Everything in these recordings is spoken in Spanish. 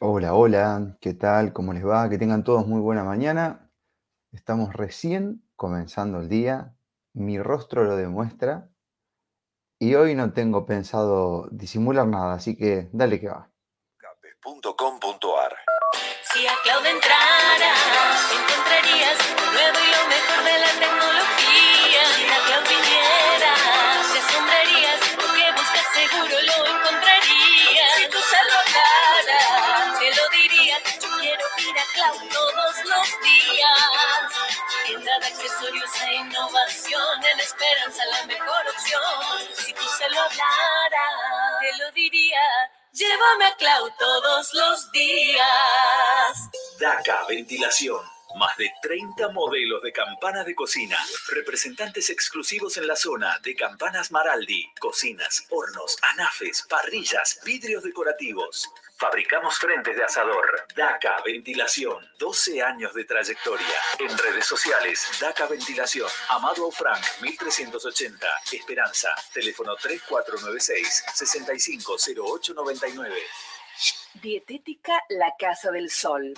Hola, hola, ¿qué tal? ¿Cómo les va? Que tengan todos muy buena mañana. Estamos recién comenzando el día, mi rostro lo demuestra y hoy no tengo pensado disimular nada, así que dale que va. Si accesorios e innovación, en esperanza la mejor opción. Si tú se lo hablaras, te lo diría. Llévame a Cloud todos los días. DACA Ventilación. Más de 30 modelos de campanas de cocina. Representantes exclusivos en la zona de Campanas Maraldi. Cocinas, hornos, anafes, parrillas, vidrios decorativos. Fabricamos frentes de asador. DACA Ventilación. 12 años de trayectoria. En redes sociales, DACA Ventilación. Amado Frank, 1380. Esperanza. Teléfono 3496-650899. Dietética La Casa del Sol.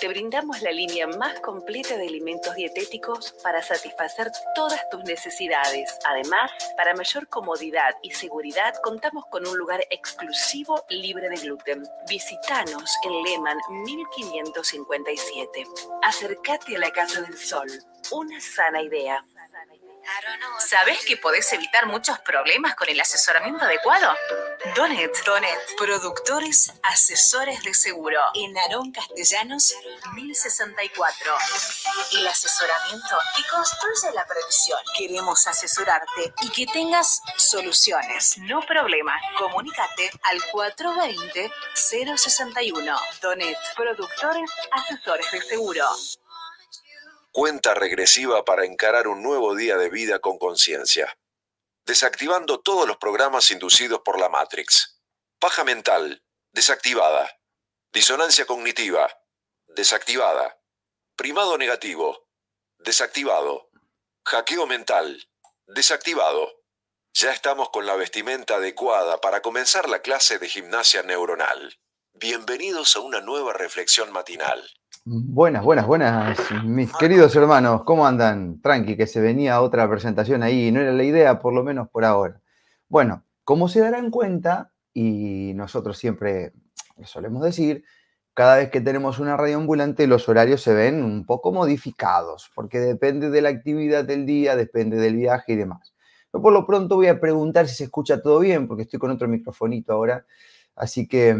Te brindamos la línea más completa de alimentos dietéticos para satisfacer todas tus necesidades. Además, para mayor comodidad y seguridad, contamos con un lugar exclusivo libre de gluten. Visítanos en Lehman 1557. Acércate a la Casa del Sol. Una sana idea. ¿Sabes que podés evitar muchos problemas con el asesoramiento adecuado? Donet, Donet, productores asesores de seguro. En Aarón Castellanos, 1064. El asesoramiento que construye la previsión. Queremos asesorarte y que tengas soluciones, no problemas. Comunícate al 420-061. Donet, productores asesores de seguro. Cuenta regresiva para encarar un nuevo día de vida con conciencia. Desactivando todos los programas inducidos por la Matrix. Paja mental, desactivada. Disonancia cognitiva, desactivada. Primado negativo, desactivado. Hackeo mental, desactivado. Ya estamos con la vestimenta adecuada para comenzar la clase de gimnasia neuronal. Bienvenidos a una nueva reflexión matinal. Buenas, buenas, buenas, mis queridos hermanos, ¿cómo andan? Tranqui, que se venía otra presentación ahí, no era la idea, por lo menos por ahora. Bueno, como se darán cuenta, y nosotros siempre lo solemos decir, cada vez que tenemos una radio ambulante los horarios se ven un poco modificados, porque depende de la actividad del día, depende del viaje y demás. Pero por lo pronto voy a preguntar si se escucha todo bien, porque estoy con otro microfonito ahora, así que...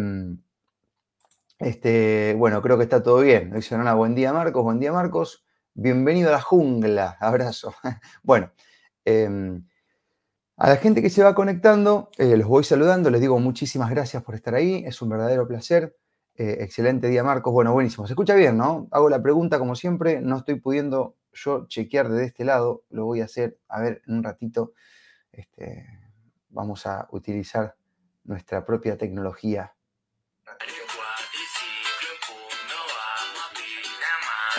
este, bueno, creo que está todo bien. Dice buen día Marcos, buen día Marcos. Bienvenido a la jungla, abrazo. Bueno, em, a la gente que se va conectando, eh, los voy saludando, les digo muchísimas gracias por estar ahí, es un verdadero placer. Eh, excelente día Marcos, bueno, buenísimo. Se escucha bien, ¿no? Hago la pregunta como siempre, no estoy pudiendo yo chequear de este lado, lo voy a hacer, a ver, en un ratito. Este, vamos a utilizar nuestra propia tecnología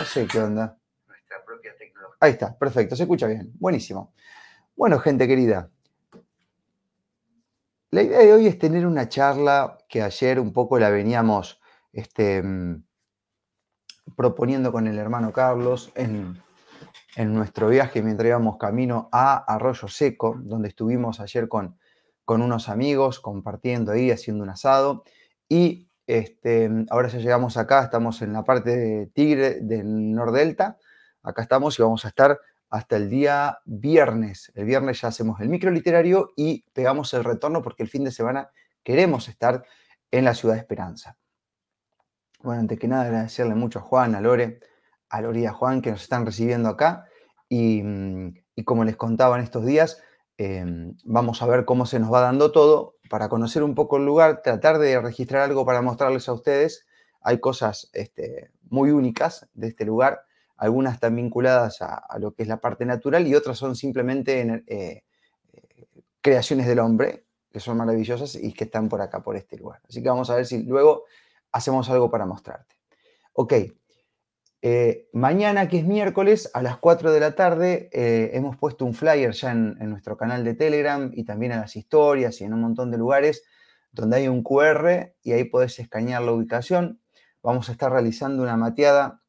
No sé qué onda. Ahí está, perfecto, se escucha bien. Buenísimo. Bueno, gente querida, la idea de hoy es tener una charla que ayer un poco la veníamos este, mm, proponiendo con el hermano Carlos en, en nuestro viaje mientras íbamos camino a Arroyo Seco, donde estuvimos ayer con, con unos amigos compartiendo ahí, haciendo un asado. Y este, ahora ya llegamos acá, estamos en la parte de Tigre del Nordelta. Acá estamos y vamos a estar hasta el día viernes. El viernes ya hacemos el micro literario y pegamos el retorno porque el fin de semana queremos estar en la ciudad de Esperanza. Bueno, antes que nada, agradecerle mucho a Juan, a Lore, a Lore y a Juan que nos están recibiendo acá. Y, como les contaba en estos días, eh, vamos a ver cómo se nos va dando todo para conocer un poco el lugar, tratar de registrar algo para mostrarles a ustedes. Hay cosas este, muy únicas de este lugar, algunas están vinculadas a, lo que es la parte natural y otras son simplemente en- eh, eh, creaciones del hombre, que son maravillosas y que están por acá, por este lugar. Así que vamos a ver si luego hacemos algo para mostrarte. Ok, eh, mañana, que es miércoles, a las 4 de la tarde, eh, hemos puesto un flyer ya en, nuestro canal de Telegram y también en las historias y en un montón de lugares donde hay un QR y ahí podés escanear la ubicación. Vamos a estar realizando una mateada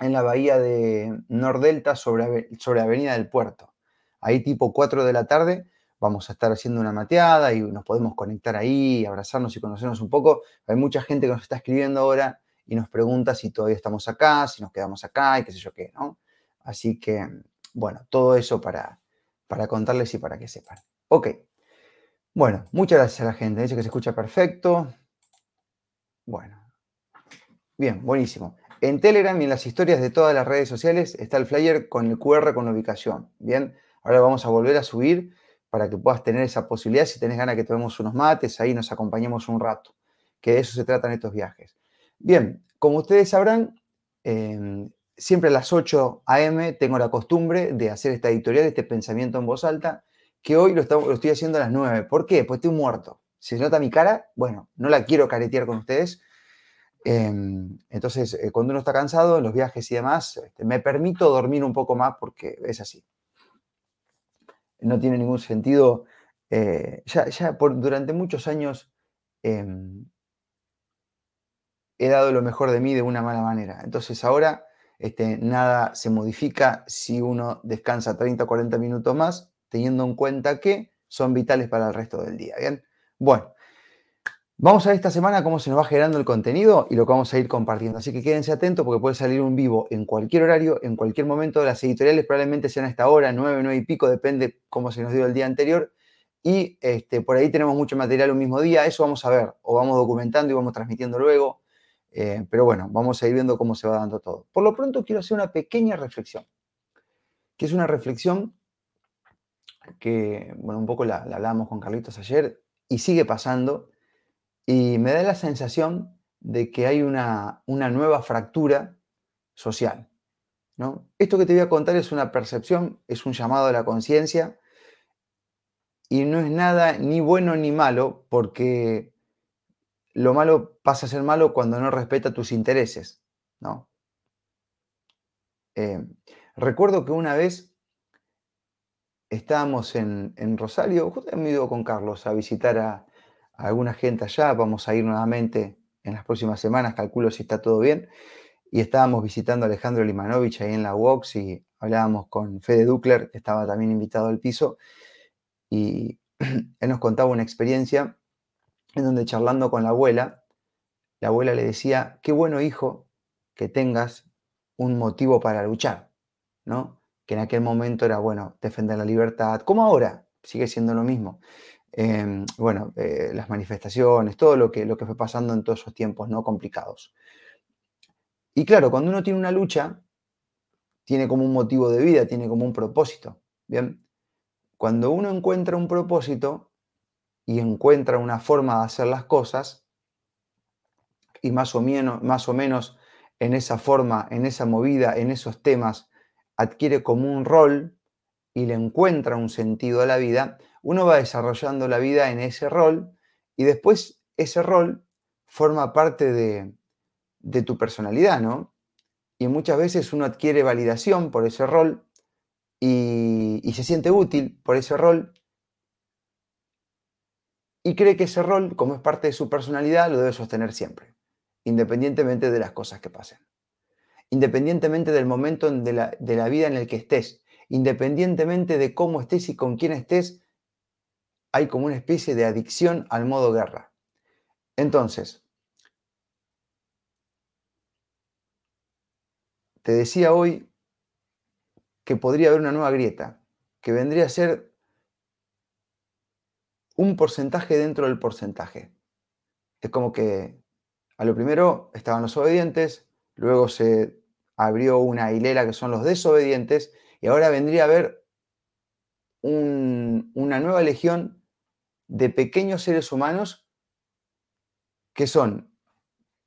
en la bahía de Nordelta sobre, sobre Avenida del Puerto. Ahí tipo 4 de la tarde vamos a estar haciendo una mateada y nos podemos conectar ahí, abrazarnos y conocernos un poco. Hay mucha gente que nos está escribiendo ahora y nos pregunta si todavía estamos acá, si nos quedamos acá y qué sé yo qué, ¿no? Así que, bueno, todo eso para, para contarles y para que sepan. Ok. Bueno, muchas gracias a la gente. Dice que se escucha perfecto. Bueno. Bien, buenísimo. En Telegram y en las historias de todas las redes sociales está el flyer con el QR con la ubicación. Bien, ahora vamos a volver a subir para que puedas tener esa posibilidad. Si tenés ganas que tomemos unos mates, ahí nos acompañemos un rato. Que de eso se tratan estos viajes. Bien, como ustedes sabrán, em, siempre a las 8 a.m. tengo la costumbre de hacer esta editorial, este pensamiento en voz alta, que hoy lo, estoy haciendo a las 9. ¿Por qué? Pues estoy muerto. Si se nota mi cara, bueno, no la quiero caretear con ustedes. Em, entonces, eh, cuando uno está cansado en los viajes y demás, este, me permito dormir un poco más porque es así no tiene ningún sentido. Eh, ya, por, durante muchos años em, he dado lo mejor de mí de una mala manera. Entonces ahora este, nada se modifica si uno descansa 30 o 40 minutos más, teniendo en cuenta que son vitales para el resto del día. Bien, bueno, Vamos a ver esta semana cómo se nos va generando el contenido y lo que vamos a ir compartiendo. Así que quédense atentos porque puede salir un vivo en cualquier horario, en cualquier momento. Las editoriales probablemente sean a esta hora, nueve, nueve y pico, depende cómo se nos dio el día anterior. Y este, por ahí tenemos mucho material un mismo día. Eso vamos a ver, o vamos documentando y vamos transmitiendo luego. Eh, pero bueno, vamos a ir viendo cómo se va dando todo. Por lo pronto quiero hacer una pequeña reflexión, que es una reflexión que, bueno, un poco la, la hablamos con Carlitos ayer y sigue pasando y me da la sensación de que hay una, nueva fractura social. ¿no? Esto que te voy a contar es una percepción, es un llamado a la conciencia y no es nada ni bueno ni malo porque lo malo pasa a ser malo cuando no respeta tus intereses. ¿no? Eh, recuerdo que una vez estábamos en, en Rosario, justo me ido con Carlos a visitar a, alguna gente allá, vamos a ir nuevamente en las próximas semanas, calculo si está todo bien. Y estábamos visitando a Alejandro Limanovich ahí en la WOX y hablábamos con Fede Duckler, que estaba también invitado al piso, y él nos contaba una experiencia donde charlando con la abuela, la abuela le decía, qué bueno hijo que tengas un motivo para luchar, ¿no? Que en aquel momento era, bueno, defender la libertad, como ahora, sigue siendo lo mismo. Em, bueno, eh, las manifestaciones, todo lo que, lo que fue pasando en todos esos tiempos no complicados. Y claro, cuando uno tiene una lucha, tiene como un motivo de vida, tiene como un propósito. Bien, cuando uno encuentra un propósito y encuentra una forma de hacer las cosas, y más o menos, más o menos en esa forma, en esa movida, en esos temas, adquiere como un rol y le encuentra un sentido a la vida, uno va desarrollando la vida en ese rol y después ese rol forma parte de, tu personalidad, ¿no? Y muchas veces uno adquiere validación por ese rol y, y se siente útil por ese rol y cree que ese rol, como es parte de su personalidad, lo debe sostener siempre, independientemente de las cosas que pasen, independientemente del momento de la, de la vida en el que estés, independientemente de cómo estés y con quién estés, hay como una especie de adicción al modo guerra. Entonces, te decía hoy que podría haber una nueva grieta, que vendría a ser un porcentaje dentro del porcentaje. Es como que a lo primero estaban los obedientes, luego se abrió una hilera que son los desobedientes, y ahora vendría a haber una nueva legión de pequeños seres humanos que son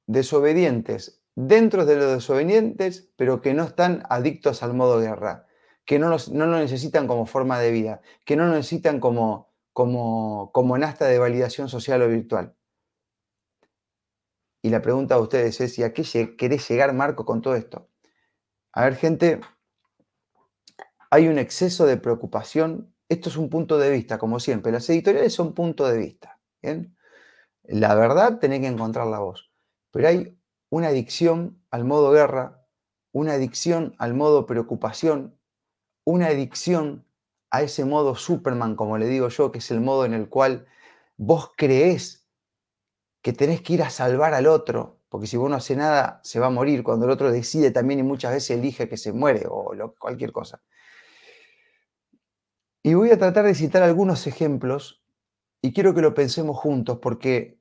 desobedientes dentro de los desobedientes, pero que no están adictos al modo guerra, que no, no lo necesitan como forma de vida, que no lo necesitan como, como, como nasta de validación social o virtual. Y la pregunta a ustedes es, ¿y a qué querés llegar, Marco, con todo esto? A ver, gente, hay un exceso de preocupación esto es un punto de vista, como siempre. Las editoriales son punto de vista. La verdad tenés que encontrarla vos. Pero hay una adicción al modo guerra, una adicción al modo preocupación, una adicción a ese modo Superman, como le digo yo, que es el modo en el cual vos creés que tenés que ir a salvar al otro, porque si vos no haces nada, se va a morir, cuando el otro decide también y muchas veces elige que se muere o cualquier cosa. Y voy a tratar de citar algunos ejemplos y quiero que lo pensemos juntos, porque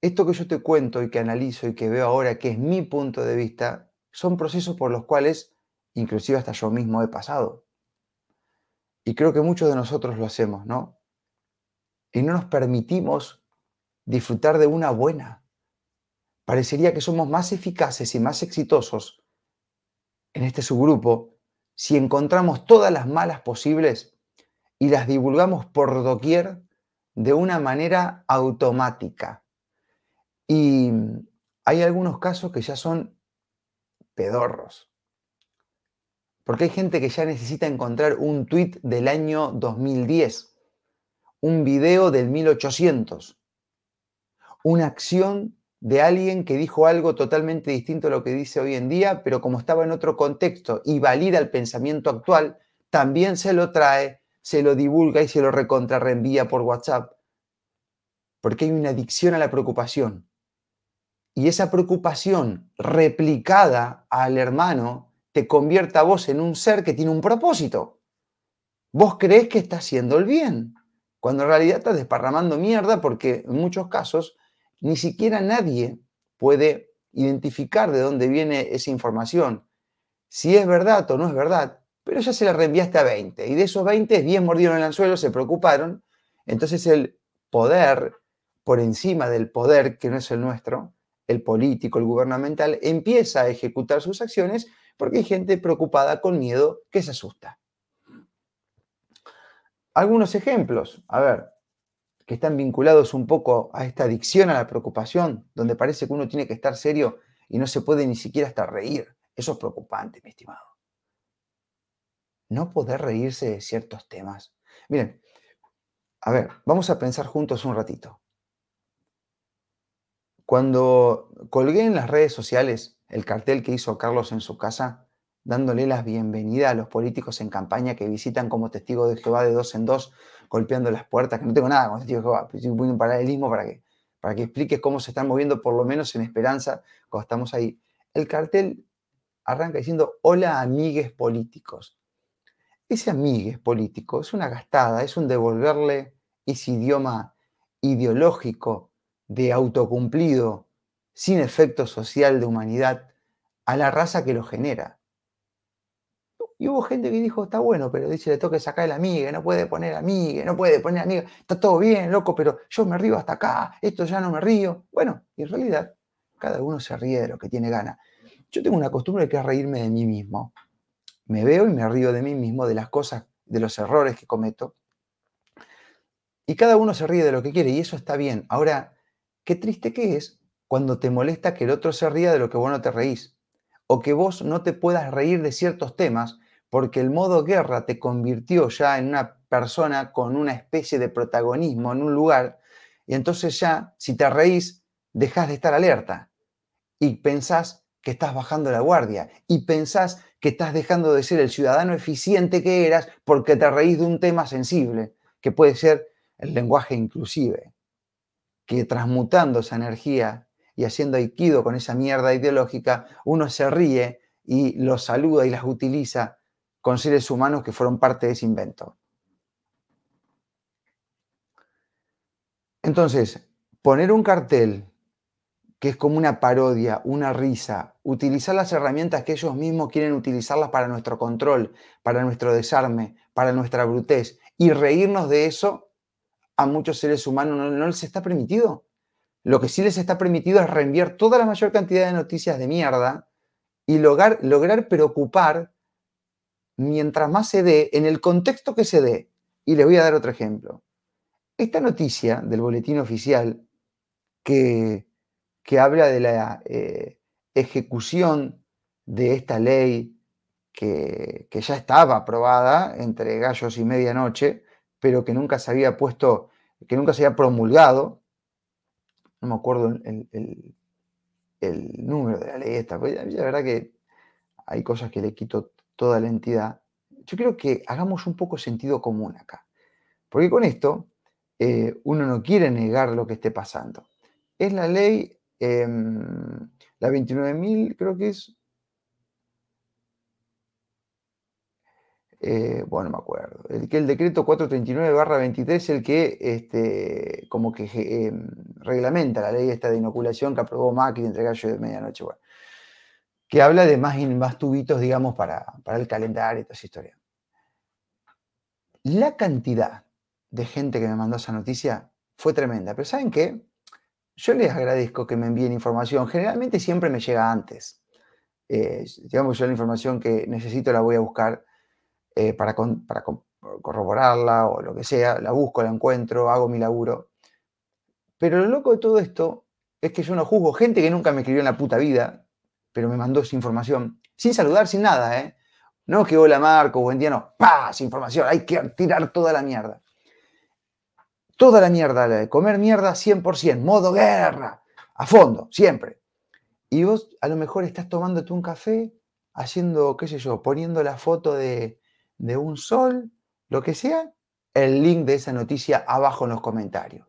esto que yo te cuento y que analizo y que veo ahora, que es mi punto de vista, son procesos por los cuales inclusive hasta yo mismo he pasado. Y creo que muchos de nosotros lo hacemos, ¿no? Y no nos permitimos disfrutar de una buena. Parecería que somos más eficaces y más exitosos en este subgrupo si encontramos todas las malas posibles y las divulgamos por doquier de una manera automática. Y hay algunos casos que ya son pedorros. Porque hay gente que ya necesita encontrar un tweet del año 2010, un video del 1800, una acción de alguien que dijo algo totalmente distinto a lo que dice hoy en día, pero como estaba en otro contexto y valida el pensamiento actual, también se lo trae, se lo divulga y se lo recontrarreenvía por WhatsApp. Porque hay una adicción a la preocupación. Y esa preocupación replicada al hermano te convierta a vos en un ser que tiene un propósito. Vos crees que está haciendo el bien, cuando en realidad estás desparramando mierda porque en muchos casos ni siquiera nadie puede identificar de dónde viene esa información, si es verdad o no es verdad, pero ya se la reenviaste a 20 y de esos 20, 10 mordieron el anzuelo, se preocuparon, entonces el poder por encima del poder que no es el nuestro, el político, el gubernamental, empieza a ejecutar sus acciones porque hay gente preocupada con miedo que se asusta. Algunos ejemplos, a ver, que están vinculados un poco a esta adicción a la preocupación, donde parece que uno tiene que estar serio y no se puede ni siquiera hasta reír. Eso es preocupante, mi estimado. No poder reírse de ciertos temas. Miren, a ver, vamos a pensar juntos un ratito. Cuando colgué en las redes sociales el cartel que hizo Carlos en su casa, dándole las bienvenidas a los políticos en campaña que visitan como testigo de Jehová de dos en dos, golpeando las puertas, que no tengo nada con testigo de Jehová, estoy poniendo un paralelismo para que, para que expliques cómo se están moviendo, por lo menos en esperanza, cuando estamos ahí. El cartel arranca diciendo, hola amigues políticos. Ese amigues político es una gastada, es un devolverle ese idioma ideológico de autocumplido sin efecto social de humanidad a la raza que lo genera. Y hubo gente que dijo, está bueno, pero dice, le toca sacar el amiga, no puede poner amiga, no puede poner amiga, está todo bien, loco, pero yo me río hasta acá, esto ya no me río. Bueno, en realidad, cada uno se ríe de lo que tiene gana. Yo tengo una costumbre que es reírme de mí mismo. Me veo y me río de mí mismo, de las cosas, de los errores que cometo. Y cada uno se ríe de lo que quiere, y eso está bien. Ahora, qué triste que es cuando te molesta que el otro se ría de lo que vos no te reís, o que vos no te puedas reír de ciertos temas porque el modo guerra te convirtió ya en una persona con una especie de protagonismo en un lugar, y entonces ya, si te reís, dejas de estar alerta y pensás que estás bajando la guardia y pensás que estás dejando de ser el ciudadano eficiente que eras porque te reís de un tema sensible, que puede ser el lenguaje inclusive, que transmutando esa energía y haciendo aikido con esa mierda ideológica, uno se ríe y los saluda y las utiliza con seres humanos que fueron parte de ese invento. Entonces, poner un cartel que es como una parodia, una risa, utilizar las herramientas que ellos mismos quieren utilizarlas para nuestro control, para nuestro desarme, para nuestra brutez, y reírnos de eso, a muchos seres humanos no, no les está permitido. Lo que sí les está permitido es reenviar toda la mayor cantidad de noticias de mierda y lograr, lograr preocupar mientras más se dé, en el contexto que se dé. Y les voy a dar otro ejemplo. Esta noticia del boletín oficial que, que habla de la eh, ejecución de esta ley que, ya estaba aprobada entre gallos y medianoche, pero que nunca se había puesto que nunca se había promulgado, no me acuerdo el, el- número de la ley esta, pues la verdad que hay cosas que le quito toda la entidad. Yo creo que hagamos un poco sentido común acá, porque con esto eh, uno no quiere negar lo que esté pasando. Es la ley, em, la 29.000, creo que es, eh, bueno, no me acuerdo, el, que el decreto 439-23 es el que este, como que em, reglamenta la ley esta de inoculación que aprobó Macri entre gallo de medianoche, bueno, que habla de más, más tubitos, digamos, para, para el calendario y toda esa historia. La cantidad de gente que me mandó esa noticia fue tremenda, pero ¿saben qué? Yo les agradezco que me envíen información, generalmente siempre me llega antes. Eh, digamos, yo la información que necesito la voy a buscar eh, para, corroborarla o lo que sea, la busco, la encuentro, hago mi laburo. Pero lo loco de todo esto es que yo no juzgo gente que nunca me escribió en la puta vida, pero me mandó esa información, sin saludar, sin nada, ¿eh? No que hola Marco, buen día, no. Sin información, hay que tirar toda la mierda. Toda la mierda, la de comer mierda 100%, modo guerra, a fondo, siempre. Y vos a lo mejor estás tomándote un café, haciendo, qué sé yo, poniendo la foto de, de un sol, lo que sea, el link de esa noticia abajo en los comentarios.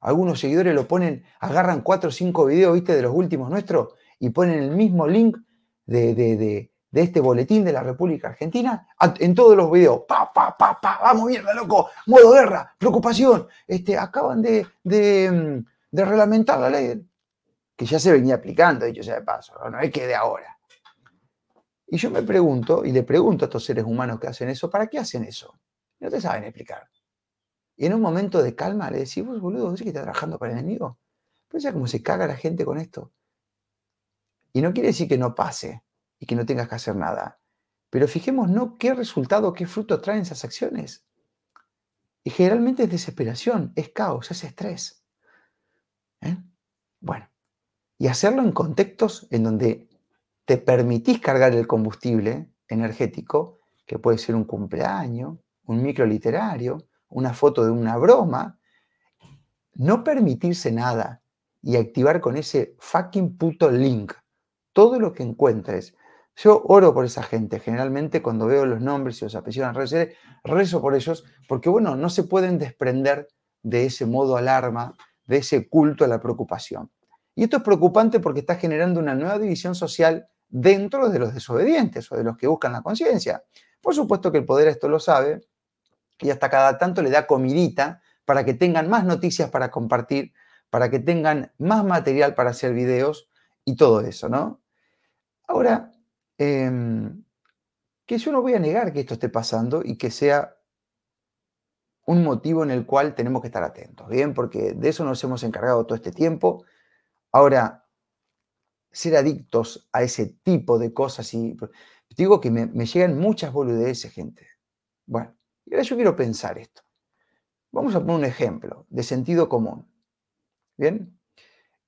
Algunos seguidores lo ponen, agarran cuatro o cinco videos, viste, de los últimos nuestros, y ponen el mismo link de, de- de- de este boletín de la República Argentina en todos los videos. Pa, pa, pa, pa, vamos mierda, loco, modo guerra, preocupación. Este, acaban de, de, mm, reglamentar la ley, que ya se venía aplicando, dicho sea de paso, No es que de ahora. Y yo me pregunto, y le pregunto a estos seres humanos que hacen eso, ¿para qué hacen eso? No te saben explicar. Y en un momento de calma le decís, vos boludo, ¿vos que estás trabajando para el enemigo? Pues ya cómo se caga la gente con esto. Y no quiere decir que no pase y que no tengas que hacer nada. Pero fijémonos qué resultado, qué fruto traen esas acciones. Y generalmente es desesperación, es caos, es estrés. ¿Eh? Bueno, y hacerlo en contextos en donde te permitís cargar el combustible energético, que puede ser un cumpleaños, un micro literario, una foto de una broma, no permitirse nada y activar con ese fucking puto link todo lo que encuentres. Yo oro por esa gente, generalmente cuando veo los nombres y los apellidos en redes rezo por ellos, porque bueno, no se pueden desprender de ese modo alarma, de ese culto a la preocupación. Y esto es preocupante porque está generando una nueva división social dentro de los desobedientes o de los que buscan la conciencia. Por supuesto que el poder esto lo sabe y hasta cada tanto le da comidita para que tengan más noticias para compartir, para que tengan más material para hacer videos y todo eso, ¿no? Ahora, em, que yo no voy a negar que esto esté pasando y que sea un motivo en el cual tenemos que estar atentos, ¿bien? Porque de eso nos hemos encargado todo este tiempo. Ahora, ser adictos a ese tipo de cosas y digo que me, llegan muchas boludeces, gente. Bueno, y ahora yo quiero pensar esto. Vamos a poner un ejemplo de sentido común. ¿Bien?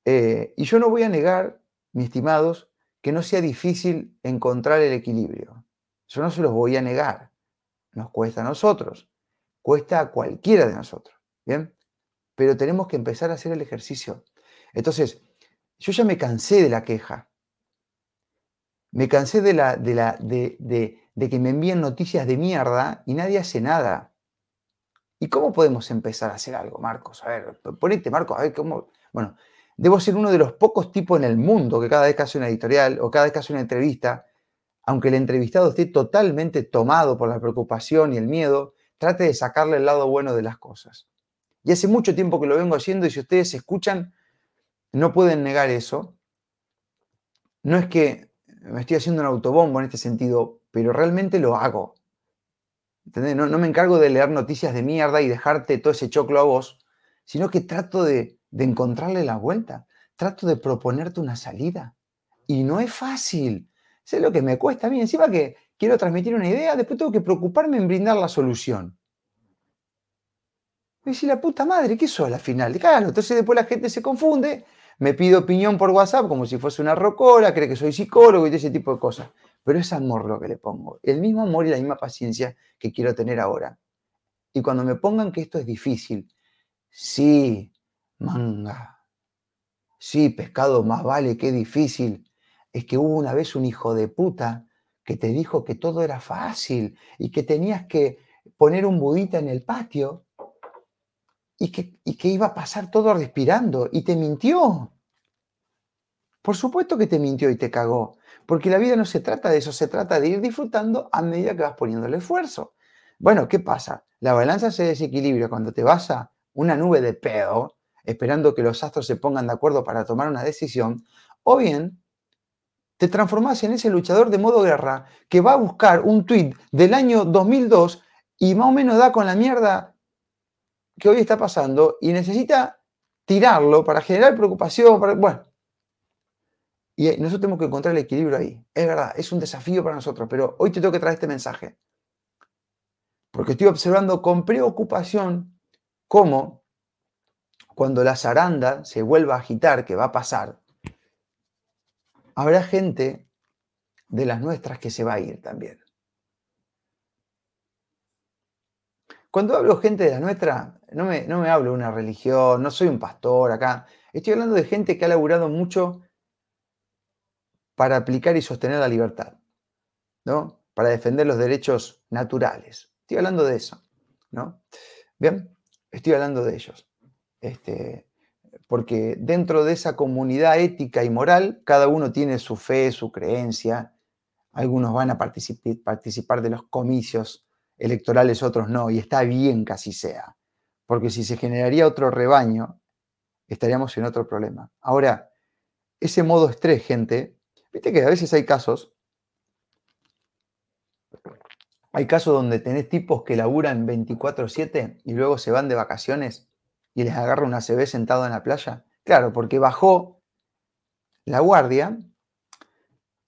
Eh, y yo no voy a negar, mis estimados, que no sea difícil encontrar el equilibrio. Yo no se los voy a negar. Nos cuesta a nosotros, cuesta a cualquiera de nosotros. ¿Bien? Pero tenemos que empezar a hacer el ejercicio. Entonces, yo ya me cansé de la queja. Me cansé de, la, de, la, de, que me envíen noticias de mierda y nadie hace nada. ¿Y cómo podemos empezar a hacer algo, Marcos? A ver, ponete, Marcos, a ver cómo. Bueno, debo ser uno de los pocos tipos en el mundo que cada vez que hace una editorial o cada vez que hace una entrevista, aunque el entrevistado esté totalmente tomado por la preocupación y el miedo, trate de sacarle el lado bueno de las cosas. Y hace mucho tiempo que lo vengo haciendo y si ustedes escuchan, no pueden negar eso. No es que me estoy haciendo un autobombo en este sentido, pero realmente lo hago. No, no me encargo de leer noticias de mierda y dejarte todo ese choclo a vos, sino que trato de, de encontrarle la vuelta, trato de proponerte una salida. Y no es fácil. Sé lo que me cuesta a mí. Encima que quiero transmitir una idea, después tengo que preocuparme en brindar la solución. Y decir, la puta madre, ¿qué sos al final? Claro, entonces después la gente se confunde, me pide opinión por WhatsApp como si fuese una rocola, cree que soy psicólogo y ese tipo de cosas. Pero es amor lo que le pongo. El mismo amor y la misma paciencia que quiero tener ahora. Y cuando me pongan que esto es difícil, Sí, manga. Sí, pescado, más vale, qué difícil. Es que hubo una vez un hijo de puta que te dijo que todo era fácil y que tenías que poner un budita en el patio y que, y iba a pasar todo respirando y te mintió. Por supuesto que te mintió y te cagó, porque la vida no se trata de eso, se trata de ir disfrutando a medida que vas poniendo el esfuerzo. Bueno, ¿qué pasa? La balanza se desequilibra cuando te vas a una nube de pedo, esperando que los astros se pongan de acuerdo para tomar una decisión, o bien te transformas en ese luchador de modo guerra que va a buscar un tweet del año 2002 y más o menos da con la mierda que hoy está pasando y necesita tirarlo para generar preocupación, para, bueno. Y nosotros tenemos que encontrar el equilibrio ahí. Es verdad, es un desafío para nosotros, pero hoy te tengo que traer este mensaje. Porque estoy observando con preocupación cómo cuando la zaranda se vuelva a agitar, que va a pasar, habrá gente de las nuestras que se va a ir también. Cuando hablo gente de la nuestra, no me, no me hablo de una religión, no soy un pastor acá. Estoy hablando de gente que ha laburado mucho para aplicar y sostener la libertad, ¿no? Para defender los derechos naturales. Estoy hablando de eso, ¿no? Bien, estoy hablando de ellos. Este, porque dentro de esa comunidad ética y moral, cada uno tiene su fe, su creencia. Algunos van a participar, participar de los comicios electorales, otros no, y está bien que así sea, porque si se generaría otro rebaño, estaríamos en otro problema. Ahora, ese modo estrés, gente, viste que a veces hay casos, hay casos donde tenés tipos que laburan 24/7 y luego se van de vacaciones y les agarra una CB sentado en la playa. Claro, porque bajó la guardia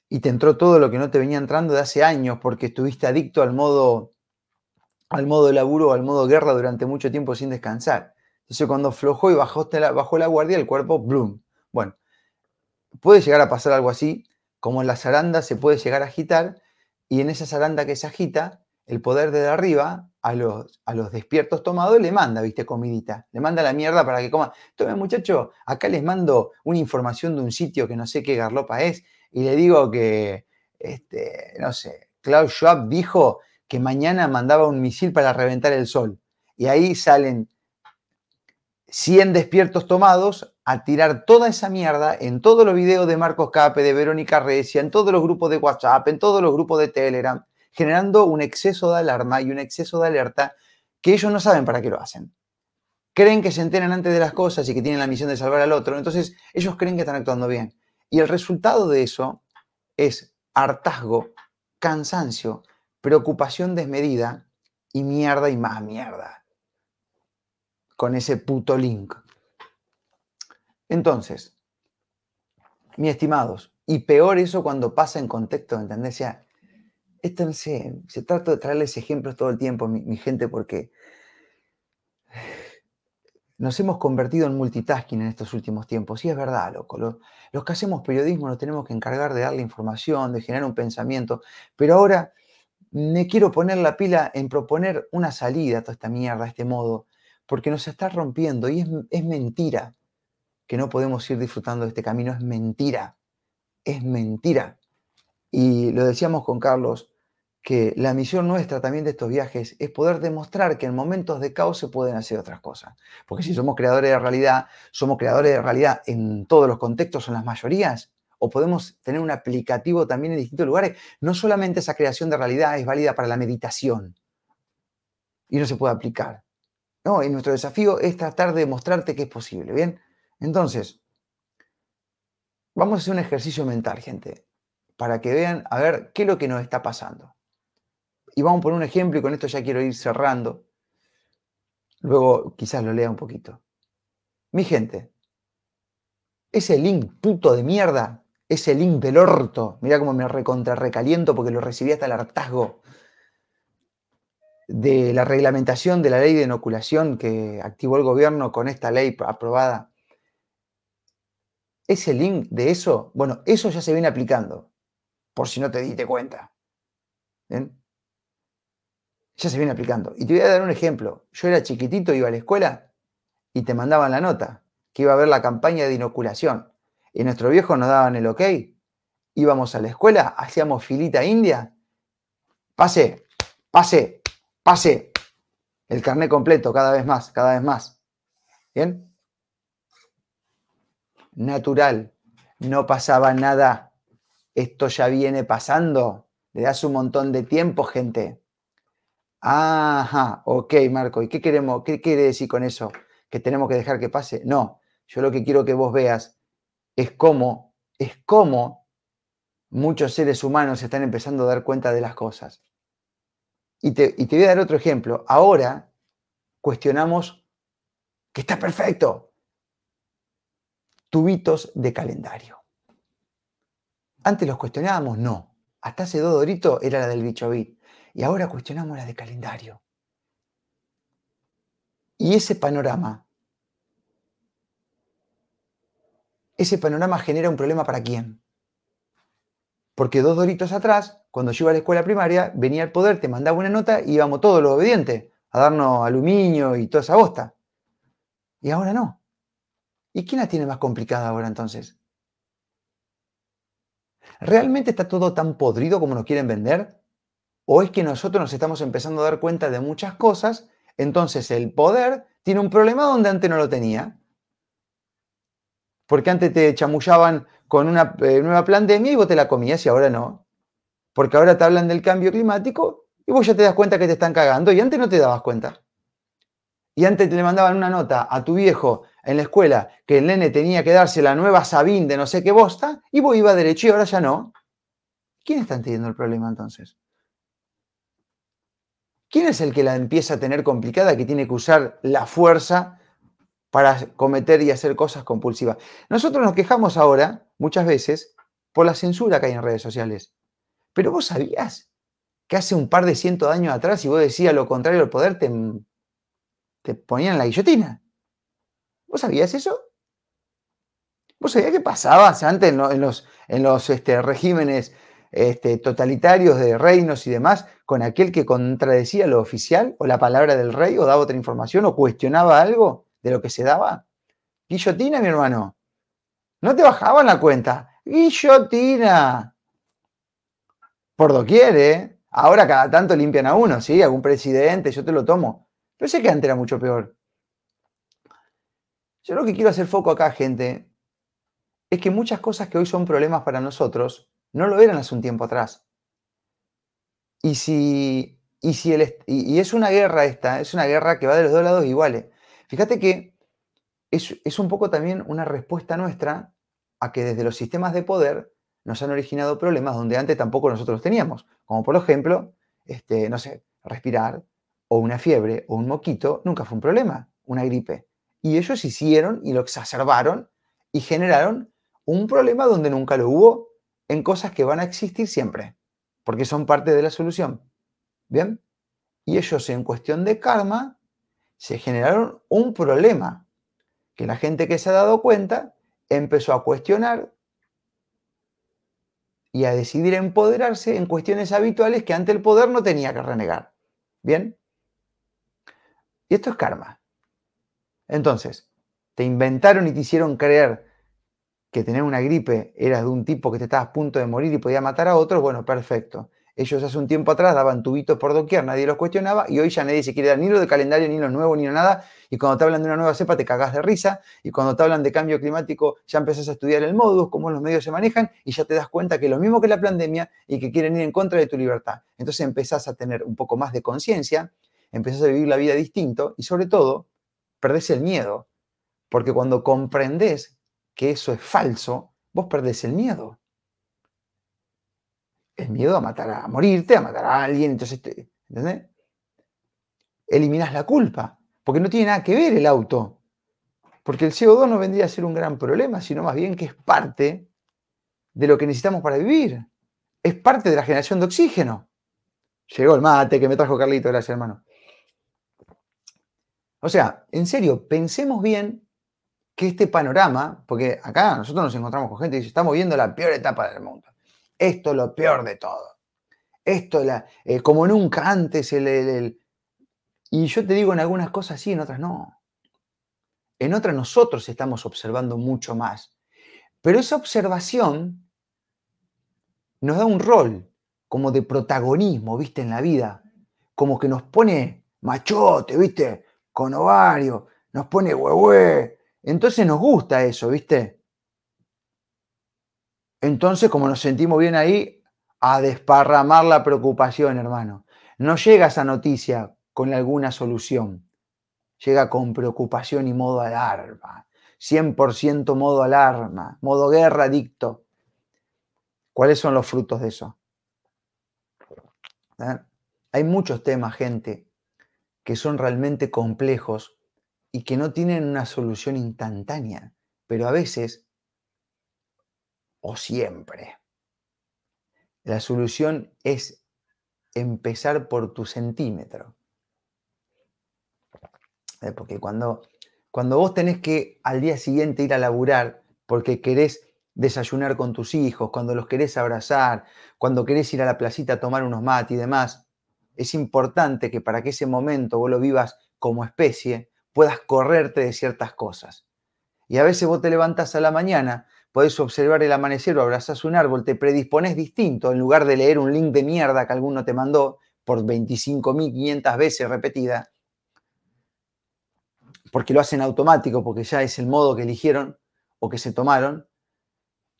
y te entró todo lo que no te venía entrando de hace años porque estuviste adicto al modo al modo laburo o al modo guerra durante mucho tiempo sin descansar. Entonces cuando flojó y bajó bajó la guardia, el cuerpo, ¡blum! Bueno, puede llegar a pasar algo así, como en la zaranda se puede llegar a agitar, y en esa zaranda que se agita, el poder de arriba a los, a los despiertos tomados le manda, viste, comidita, le manda la mierda para que coma. Tome muchacho, acá les mando una información de un sitio que no sé qué garlopa es, y le digo que, este, no sé, Klaus Schwab dijo que mañana mandaba un misil para reventar el sol. Y ahí salen 100 despiertos tomados a tirar toda esa mierda en todos los videos de Marcos Cape, de Verónica Recia, en todos los grupos de WhatsApp, en todos los grupos de Telegram, generando un exceso de alarma y un exceso de alerta que ellos no saben para qué lo hacen. Creen que se enteran antes de las cosas y que tienen la misión de salvar al otro, entonces ellos creen que están actuando bien. Y el resultado de eso es hartazgo, cansancio, preocupación desmedida y mierda y más mierda con ese puto link. Entonces, mis estimados, y peor eso cuando pasa en contexto, ¿entendés? sea, esto sé, se trata de traerles ejemplos todo el tiempo, mi, gente, porque nos hemos convertido en multitasking en estos últimos tiempos. Y es verdad, loco. Los, que hacemos periodismo nos tenemos que encargar de darle información, de generar un pensamiento. Pero ahora me quiero poner la pila en proponer una salida a toda esta mierda, a este modo, porque nos está rompiendo y es, mentira que no podemos ir disfrutando de este camino, es mentira, es mentira. Y lo decíamos con Carlos, que la misión nuestra también de estos viajes es poder demostrar que en momentos de caos se pueden hacer otras cosas. Porque si somos creadores de realidad, somos creadores de realidad en todos los contextos, en las mayorías, o podemos tener un aplicativo también en distintos lugares. No solamente esa creación de realidad es válida para la meditación y no se puede aplicar. No, y nuestro desafío es tratar de mostrarte que es posible, ¿bien? Entonces, vamos a hacer un ejercicio mental, gente, para que vean a ver qué es lo que nos está pasando. Y vamos a poner un ejemplo y con esto ya quiero ir cerrando. Luego quizás lo lea un poquito. Mi gente, ese link puto de mierda ese link del orto, mira cómo me recontra recaliento porque lo recibí hasta el hartazgo de la reglamentación de la ley de inoculación que activó el gobierno con esta ley aprobada. Ese link de eso, bueno, eso ya se viene aplicando, por si no te diste cuenta. Ya se viene aplicando. Y te voy a dar un ejemplo. Yo era chiquitito, iba a la escuela y te mandaban la nota, que iba a haber la campaña de inoculación. Y nuestros viejos nos daban el ok, íbamos a la escuela, hacíamos filita india, pase, pase, pase, el carnet completo, cada vez más, cada vez más. ¿Bien? Natural, no pasaba nada. Esto ya viene pasando desde hace un montón de tiempo, gente. Ajá, ok, Marco. ¿Y qué queremos? ¿Qué quiere decir con eso? ¿Que tenemos que dejar que pase? No, yo lo que quiero que vos veas es cómo, es muchos seres humanos están empezando a dar cuenta de las cosas. Y te, y te voy a dar otro ejemplo. Ahora cuestionamos que está perfecto. Tubitos de calendario. Antes los cuestionábamos, no. Hasta hace dos doritos era la del bicho bit. Y ahora cuestionamos la de calendario. Y ese panorama, ese panorama genera un problema para quién. Porque dos doritos atrás, cuando yo iba a la escuela primaria, venía el poder, te mandaba una nota y íbamos todos los obedientes a darnos aluminio y toda esa bosta. Y ahora no. ¿Y quién la tiene más complicada ahora entonces? ¿Realmente está todo tan podrido como nos quieren vender? ¿O es que nosotros nos estamos empezando a dar cuenta de muchas cosas? Entonces el poder tiene un problema donde antes no lo tenía. Porque antes te chamullaban con una eh, nueva pandemia y vos te la comías y ahora no. Porque ahora te hablan del cambio climático y vos ya te das cuenta que te están cagando y antes no te dabas cuenta. Y antes te le mandaban una nota a tu viejo en la escuela que el nene tenía que darse la nueva Sabín de no sé qué bosta y vos iba derecho y ahora ya no. ¿Quién está entendiendo el problema entonces? ¿Quién es el que la empieza a tener complicada, que tiene que usar la fuerza para cometer y hacer cosas compulsivas? Nosotros nos quejamos ahora, muchas veces, por la censura que hay en redes sociales. Pero vos sabías que hace un par de cientos de años atrás, si vos decías lo contrario al poder, te, te ponían la guillotina. ¿Vos sabías eso? ¿Vos sabías qué pasaba antes en, los, en los este, regímenes este, totalitarios de reinos y demás con aquel que contradecía lo oficial o la palabra del rey o daba otra información o cuestionaba algo de lo que se daba? Guillotina, mi hermano. No te bajaban la cuenta. Guillotina. Por doquier, ¿eh? Ahora cada tanto limpian a uno, ¿sí? Algún presidente, yo te lo tomo. Pero sé que antes era mucho peor. Yo lo que quiero hacer foco acá, gente, es que muchas cosas que hoy son problemas para nosotros no lo eran hace un tiempo atrás. Y si, y si el, y, es una guerra esta, es una guerra que va de los dos lados iguales. Fíjate que es, es un poco también una respuesta nuestra a que desde los sistemas de poder nos han originado problemas donde antes tampoco nosotros teníamos, como por ejemplo, este, no sé, respirar, o una fiebre, o un moquito, nunca fue un problema, una gripe. Y ellos hicieron y lo exacerbaron y generaron un problema donde nunca lo hubo en cosas que van a existir siempre, porque son parte de la solución. ¿Bien? Y ellos en cuestión de karma se generaron un problema que la gente que se ha dado cuenta empezó a cuestionar y a decidir empoderarse en cuestiones habituales que ante el poder no tenía que renegar. ¿Bien? Y esto es karma. Entonces, te inventaron y te hicieron creer que tener una gripe era de un tipo que te estaba a punto de morir y podía matar a otros, bueno, perfecto. Ellos hace un tiempo atrás daban tubitos por doquier, nadie los cuestionaba y hoy ya nadie se quiere dar ni lo de calendario, ni lo nuevo, ni nada. Y cuando te hablan de una nueva cepa te cagás de risa y cuando te hablan de cambio climático ya empezás a estudiar el modus, cómo los medios se manejan y ya te das cuenta que es lo mismo que la pandemia y que quieren ir en contra de tu libertad. Entonces empezás a tener un poco más de conciencia, empezás a vivir la vida distinto y sobre todo perdés el miedo. Porque cuando comprendes que eso es falso, vos perdés el miedo. El miedo a matar, a morirte, a matar a alguien, entonces, ¿entendés? Eliminas la culpa, porque no tiene nada que ver el auto. Porque el CO2 no vendría a ser un gran problema, sino más bien que es parte de lo que necesitamos para vivir. Es parte de la generación de oxígeno. Llegó el mate que me trajo Carlito, gracias hermano. O sea, en serio, pensemos bien que este panorama, porque acá nosotros nos encontramos con gente que dice, estamos viendo la peor etapa del mundo. Esto es lo peor de todo. Esto, la, eh, como nunca antes, el, Y yo te digo en algunas cosas sí, en otras no. en otra nosotros estamos observando mucho más. Pero esa observación nos da un rol como de protagonismo, ¿viste? En la vida. Como que nos pone machote, ¿viste? Con ovario, nos pone huehue. Entonces nos gusta eso, ¿viste? Entonces, como nos sentimos bien ahí, a desparramar la preocupación, hermano. No llega esa noticia con alguna solución. Llega con preocupación y modo alarma. 100% modo alarma, modo guerra adicto. ¿Cuáles son los frutos de eso? Hay muchos temas, gente, que son realmente complejos y que no tienen una solución instantánea, pero a veces, o siempre, la solución es empezar por tu centímetro. ¿Eh? Porque cuando, cuando vos tenés que al día siguiente ir a laburar porque querés desayunar con tus hijos, cuando los querés abrazar, cuando querés ir a la placita a tomar unos mates y demás, es importante que para que ese momento vos lo vivas como especie, puedas correrte de ciertas cosas. Y a veces vos te levantás a la mañana, podés observar el amanecer o abrazás un árbol, te predispones distinto, en lugar de leer un link de mierda que alguno te mandó por 25.500 veces repetida, porque lo hacen automático, porque ya es el modo que eligieron o que se tomaron,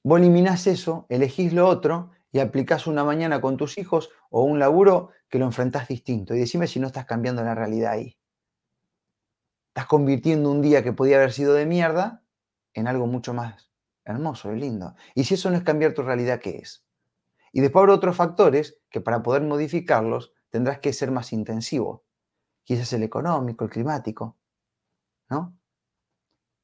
vos eliminás eso, elegís lo otro y aplicás una mañana con tus hijos o un laburo que lo enfrentás distinto. Y decime si no estás cambiando la realidad ahí. Estás convirtiendo un día que podía haber sido de mierda en algo mucho más hermoso y lindo. Y si eso no es cambiar tu realidad, ¿qué es? Y después habrá otros factores que para poder modificarlos tendrás que ser más intensivo. Quizás el económico, el climático, ¿no?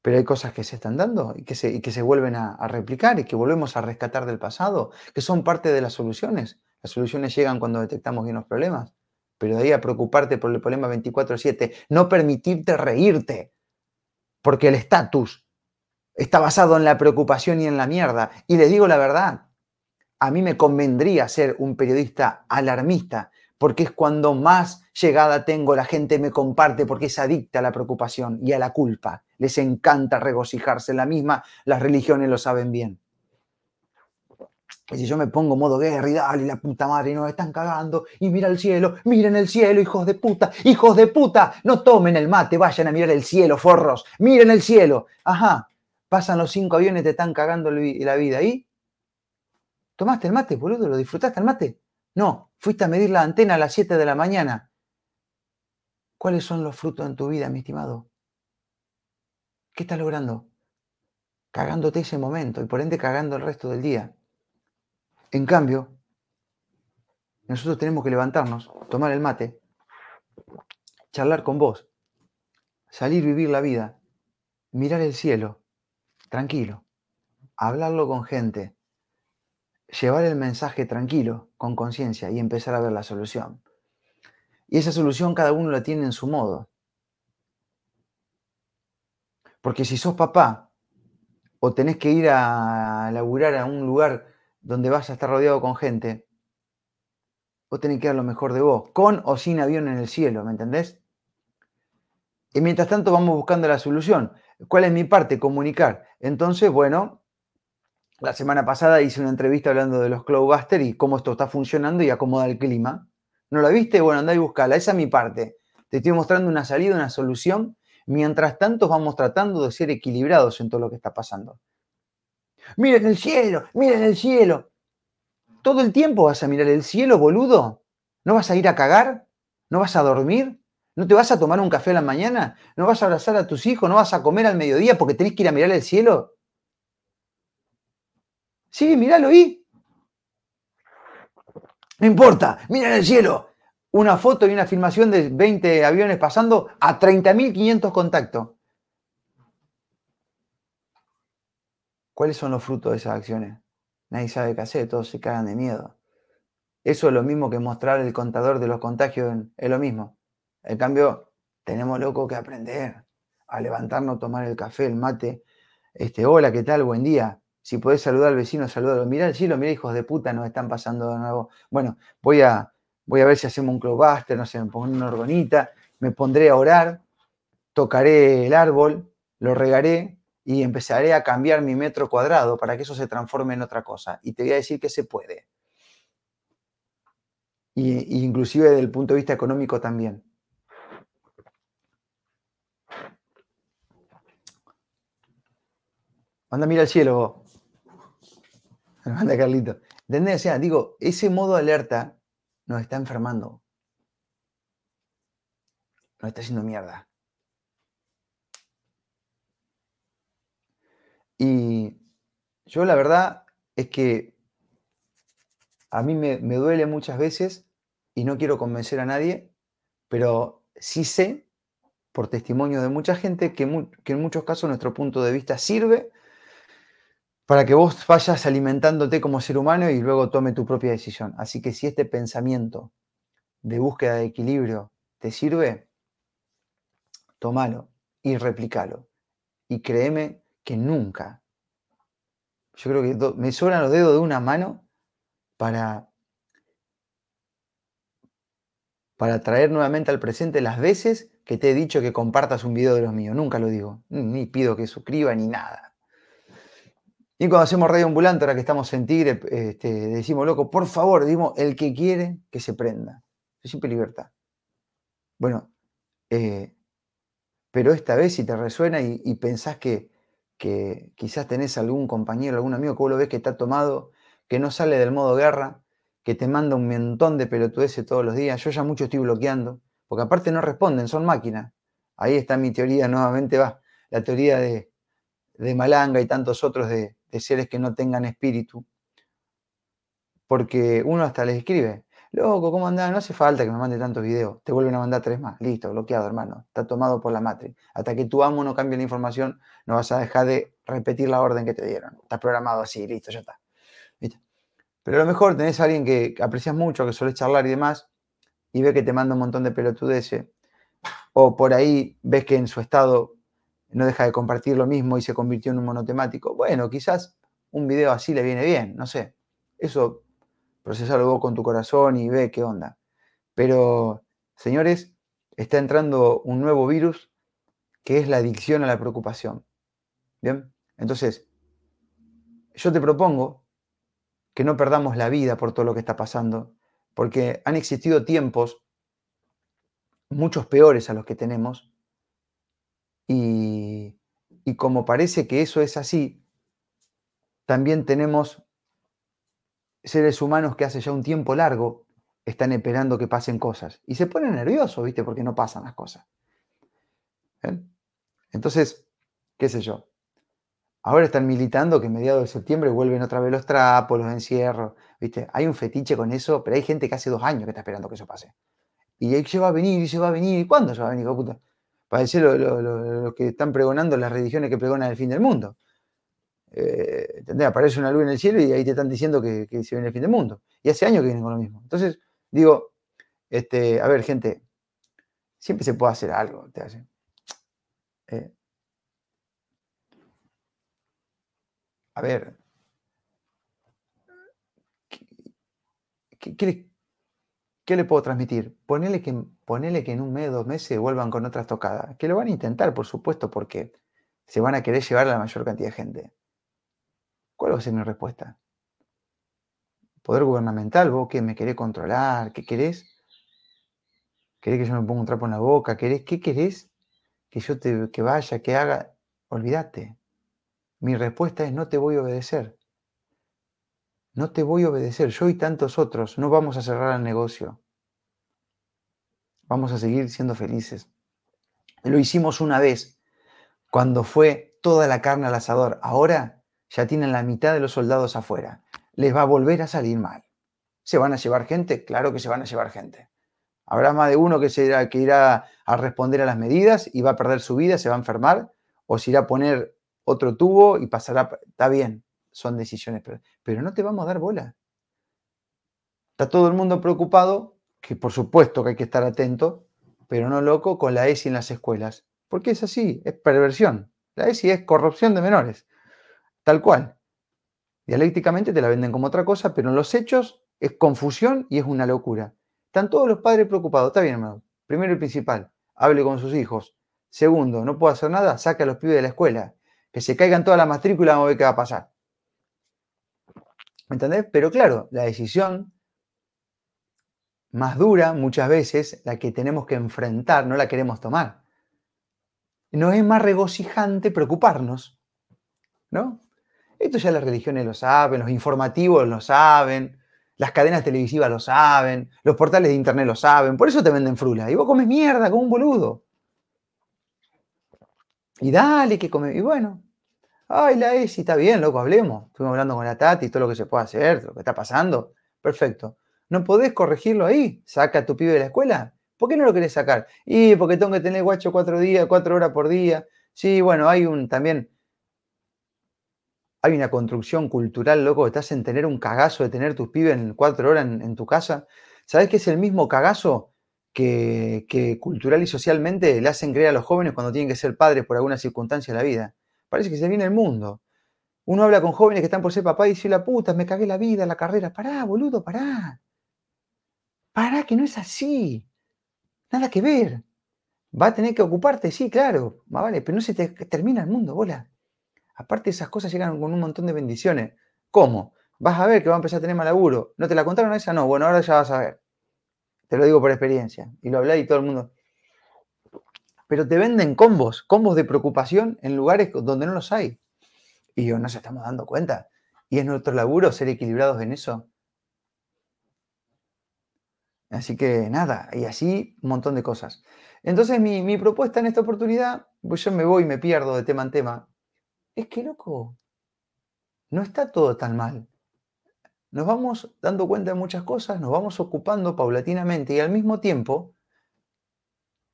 Pero hay cosas que se están dando y que se, que se vuelven a, a, replicar y que volvemos a rescatar del pasado, que son parte de las soluciones. Las soluciones llegan cuando detectamos bien los problemas. Pero de ahí a preocuparte por el problema 24/7, no permitirte reírte, porque el estatus está basado en la preocupación y en la mierda. Y le digo la verdad, a mí me convendría ser un periodista alarmista, porque es cuando más llegada tengo, la gente me comparte porque es adicta a la preocupación y a la culpa. Les encanta regocijarse en la misma, las religiones lo saben bien. Y si yo me pongo modo guerra y dale, la puta madre, nos están cagando, y mira el cielo, miren el cielo, hijos de puta, hijos de puta, no tomen el mate, vayan a mirar el cielo, forros, miren el cielo. Ajá, pasan los cinco aviones, te están cagando la vida. ¿Y? ¿Tomaste el mate, boludo? ¿Lo disfrutaste el mate? No, fuiste a medir la antena a las 7 de la mañana. ¿Cuáles son los frutos en tu vida, mi estimado? ¿Qué estás logrando? Cagándote ese momento y por ende cagando el resto del día. En cambio, nosotros tenemos que levantarnos, tomar el mate, charlar con vos, salir, vivir la vida, mirar el cielo, tranquilo, hablarlo con gente, llevar el mensaje tranquilo, con conciencia y empezar a ver la solución. Y esa solución cada uno la tiene en su modo. Porque si sos papá o tenés que ir a laburar a un lugar donde vas a estar rodeado con gente, vos tenés que dar lo mejor de vos, con o sin avión en el cielo, ¿me entendés? Y mientras tanto vamos buscando la solución. ¿Cuál es mi parte? Comunicar. Entonces, bueno, la semana pasada hice una entrevista hablando de los Cloudbusters y cómo esto está funcionando y acomoda el clima. ¿No la viste? Bueno, andá y buscala. Esa es mi parte. Te estoy mostrando una salida, una solución. Mientras tanto, vamos tratando de ser equilibrados en todo lo que está pasando. Miren el cielo, miren el cielo. ¿Todo el tiempo vas a mirar el cielo, boludo? ¿No vas a ir a cagar? ¿No vas a dormir? ¿No te vas a tomar un café a la mañana? ¿No vas a abrazar a tus hijos? ¿No vas a comer al mediodía porque tenés que ir a mirar el cielo? Sí, míralo ahí. No importa, miren el cielo. Una foto y una filmación de 20 aviones pasando a 30.500 contactos. ¿Cuáles son los frutos de esas acciones? Nadie sabe qué hacer, todos se cagan de miedo. Eso es lo mismo que mostrar el contador de los contagios, es lo mismo. En cambio, tenemos loco que aprender a levantarnos, tomar el café, el mate. Este, hola, ¿qué tal? Buen día. Si podés saludar al vecino, saludalo. Mirá el cielo, mirá, hijos de puta, nos están pasando de nuevo. Bueno, voy a, voy a ver si hacemos un clubbuster, no sé, me pongo una orgonita, me pondré a orar, tocaré el árbol, lo regaré y empezaré a cambiar mi metro cuadrado para que eso se transforme en otra cosa. Y te voy a decir que se puede. Y, inclusive desde el punto de vista económico también. Anda, mira el cielo. Anda, Carlito. ¿Entendés? O sea, digo, ese modo alerta nos está enfermando. Nos está haciendo mierda. Y yo la verdad es que a mí me, duele muchas veces y no quiero convencer a nadie, pero sí sé, por testimonio de mucha gente, que en muchos casos nuestro punto de vista sirve para que vos vayas alimentándote como ser humano y luego tome tu propia decisión. Así que si este pensamiento de búsqueda de equilibrio te sirve, tómalo y replicalo. Y créeme que nunca, yo creo que me sobran los dedos de una mano para, para traer nuevamente al presente las veces que te he dicho que compartas un video de los míos. Nunca lo digo, ni pido que suscriba ni nada. Y cuando hacemos radio ambulante, ahora que estamos en Tigre, este, decimos, loco, por favor, decimos, el que quiere que se prenda. Es siempre libertad. Bueno, eh, pero esta vez si te resuena y, pensás que, que, quizás tenés algún compañero, algún amigo que vos lo ves que está tomado, que no sale del modo guerra, que te manda un montón de pelotudeces todos los días, yo ya mucho estoy bloqueando, porque aparte no responden, son máquinas. Ahí está mi teoría, nuevamente va, la teoría de, de Malanga y tantos otros de, de seres que no tengan espíritu. Porque uno hasta les escribe, loco, ¿cómo andás? No hace falta que me mande tantos videos. Te vuelven a mandar tres más. Listo, bloqueado, hermano. Está tomado por la matriz. Hasta que tu amo no cambie la información, no vas a dejar de repetir la orden que te dieron. Estás programado así, listo, ya está. Pero a lo mejor tenés a alguien que aprecias mucho, que suele charlar y demás, y ve que te manda un montón de pelotudeces. O por ahí ves que en su estado no deja de compartir lo mismo y se convirtió en un monotemático. Bueno, quizás un video así le viene bien, no sé. Eso procesalo vos con tu corazón y ve qué onda. Pero, señores, está entrando un nuevo virus que es la adicción a la preocupación. ¿Bien? Entonces, yo te propongo que no perdamos la vida por todo lo que está pasando, porque han existido tiempos muchos peores a los que tenemos, y, como parece que eso es así, también tenemos seres humanos que hace ya un tiempo largo están esperando que pasen cosas. Y se ponen nerviosos, ¿viste? Porque no pasan las cosas. Entonces, qué sé yo. Ahora están militando que en mediados de septiembre vuelven otra vez los trapos, los encierros. ¿Viste? Hay un fetiche con eso, pero hay gente que hace dos años que está esperando que eso pase. Y se va a venir, y se va a venir. ¿Y cuándo se va a venir, puta? Parece lo, que están pregonando las religiones que pregonan el fin del mundo. Eh, Aparece una luz en el cielo y ahí te están diciendo que, se viene el fin del mundo. Y hace años que vienen con lo mismo. Entonces, digo, este, a ver, gente, siempre se puede hacer algo. Eh, a ver, ¿qué, qué, ¿Qué le puedo transmitir? Ponele que, ponele que en un mes, dos meses vuelvan con otras tocadas. Que lo van a intentar, por supuesto, porque se van a querer llevar a la mayor cantidad de gente. ¿Cuál va a ser mi respuesta? Poder gubernamental, vos que me querés controlar, ¿qué querés? ¿Querés que yo me ponga un trapo en la boca? ¿Querés, ¿Qué querés? Que yo te, que vaya, que haga. Olvídate. Mi respuesta es no te voy a obedecer no te voy a obedecer, yo y tantos otros, no vamos a cerrar el negocio. Vamos a seguir siendo felices. Lo hicimos una vez, cuando fue toda la carne al asador. Ahora ya tienen la mitad de los soldados afuera. Les va a volver a salir mal. ¿Se van a llevar gente? Claro que se van a llevar gente. Habrá más de uno que, se irá, que irá a responder a las medidas y va a perder su vida, se va a enfermar, o se irá a poner otro tubo y pasará. Está bien, son decisiones, pero, no te vamos a dar bola. Está todo el mundo preocupado, que por supuesto que hay que estar atento, pero no loco con la ESI en las escuelas, porque es así, es perversión. La ESI es corrupción de menores, tal cual. Dialécticamente te la venden como otra cosa, pero en los hechos es confusión y es una locura. Están todos los padres preocupados. Está bien, hermano. Primero y principal, hable con sus hijos. Segundo, no puedo hacer nada, saca a los pibes de la escuela. Que se caigan toda la matrícula, vamos a ver qué va a pasar. ¿Me entendés? Pero claro, la decisión más dura, muchas veces, la que tenemos que enfrentar, no la queremos tomar. No es más regocijante preocuparnos, ¿no? Esto ya las religiones lo saben, los informativos lo saben, las cadenas televisivas lo saben, los portales de internet lo saben, por eso te venden frula. Y vos comes mierda como un boludo. Y dale que come. Y bueno, ay, la ESI, está bien, loco, hablemos. Estuvimos hablando con la Tati, todo lo que se puede hacer, lo que está pasando. Perfecto. ¿No podés corregirlo ahí? Saca a tu pibe de la escuela. ¿Por qué no lo querés sacar? Y porque tengo que tener guacho cuatro días, cuatro horas por día. Sí, bueno, hay un también hay una construcción cultural, loco, estás en tener un cagazo de tener tus pibes en cuatro horas en, tu casa. ¿Sabes que es el mismo cagazo que, cultural y socialmente le hacen creer a los jóvenes cuando tienen que ser padres por alguna circunstancia de la vida? Parece que se viene el mundo. Uno habla con jóvenes que están por ser papá y dice, la puta, me cagué la vida, la carrera. Pará, boludo, pará. Pará, que no es así. Nada que ver. Va a tener que ocuparte, sí, claro. Vale, pero no se te termina el mundo, bola. Aparte esas cosas llegan con un montón de bendiciones. ¿Cómo? Vas a ver que va a empezar a tener mal laburo. ¿No te la contaron esa? No. Bueno, ahora ya vas a ver. Te lo digo por experiencia. Y lo hablé y todo el mundo. Pero te venden combos, combos de preocupación en lugares donde no los hay. Y yo no se estamos dando cuenta. Y es nuestro laburo ser equilibrados en eso. Así que nada, y así un montón de cosas. Entonces mi, mi propuesta en esta oportunidad, pues yo me voy y me pierdo de tema en tema, es que, loco, no está todo tan mal. Nos vamos dando cuenta de muchas cosas, nos vamos ocupando paulatinamente y al mismo tiempo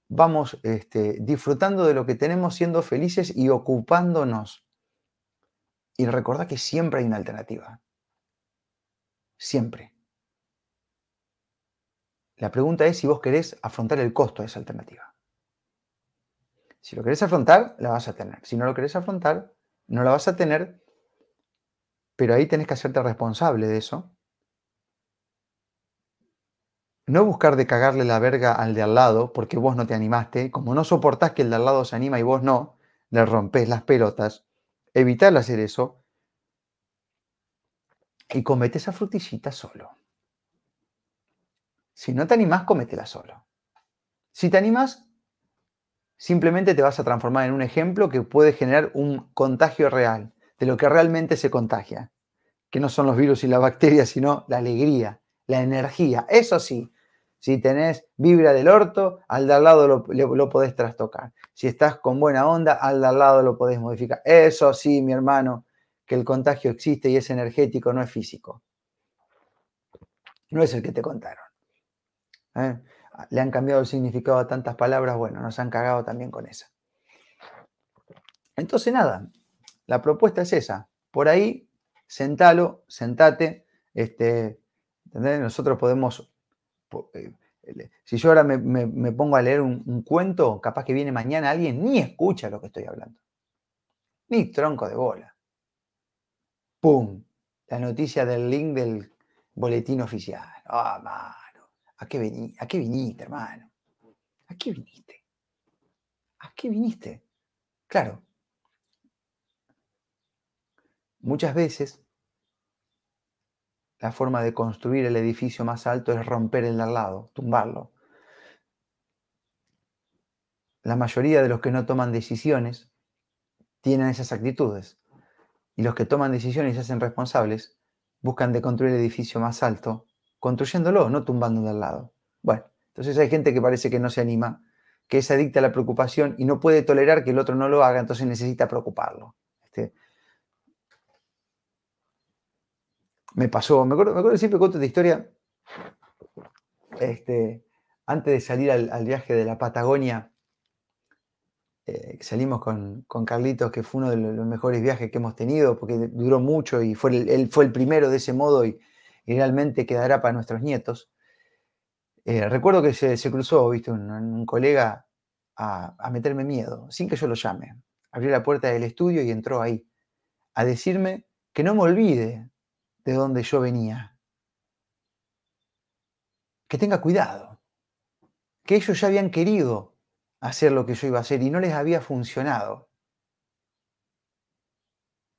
vamos este, disfrutando de lo que tenemos, siendo felices y ocupándonos. Y recordad que siempre hay una alternativa. Siempre. La pregunta es si vos querés afrontar el costo de esa alternativa. Si lo querés afrontar, la vas a tener. Si no lo querés afrontar, no la vas a tener, pero ahí tenés que hacerte responsable de eso. No buscar de cagarle la verga al de al lado porque vos no te animaste, como no soportás que el de al lado se anima y vos no, le rompes las pelotas. Evitar hacer eso y comete esa frutillita solo. Si no te animás, cométela solo. Si te animás, simplemente te vas a transformar en un ejemplo que puede generar un contagio real de lo que realmente se contagia, que no son los virus y las bacterias, sino la alegría, la energía. Eso sí, si tenés vibra del orto, al de al lado lo, podés trastocar. Si estás con buena onda, al de al lado lo podés modificar. Eso sí, mi hermano, que el contagio existe y es energético, no es físico. No es el que te contaron. ¿Eh? le han cambiado el significado a tantas palabras, bueno, nos han cagado también con esa. Entonces, nada, la propuesta es esa. Por ahí, sentalo, sentate. Este, Nosotros podemos. Eh, si yo ahora me, pongo a leer un, cuento, capaz que viene mañana alguien, ni escucha lo que estoy hablando. Ni tronco de bola. ¡Pum! La noticia del link del boletín oficial. ¡Ah, ¿A qué, viniste, hermano? ¿A qué viniste? ¿A qué viniste? Claro. Muchas veces la forma de construir el edificio más alto es romper el de al lado, tumbarlo. La mayoría de los que no toman decisiones tienen esas actitudes. Y los que toman decisiones y se hacen responsables buscan de construir el edificio más alto construyéndolo, no tumbando al lado. Bueno, entonces hay gente que parece que no se anima, que es adicta a la preocupación y no puede tolerar que el otro no lo haga, entonces necesita preocuparlo. Este, me pasó, me acuerdo, me siempre cuento esta historia, este, antes de salir al, viaje de la Patagonia, eh, salimos con, Carlitos, que fue uno de los mejores viajes que hemos tenido, porque duró mucho y fue él fue el primero de ese modo y, y realmente quedará para nuestros nietos. Eh, recuerdo que se, cruzó, viste, un, colega a, meterme miedo, sin que yo lo llame. Abrió la puerta del estudio y entró ahí, a decirme que no me olvide de dónde yo venía. Que tenga cuidado. Que ellos ya habían querido hacer lo que yo iba a hacer y no les había funcionado.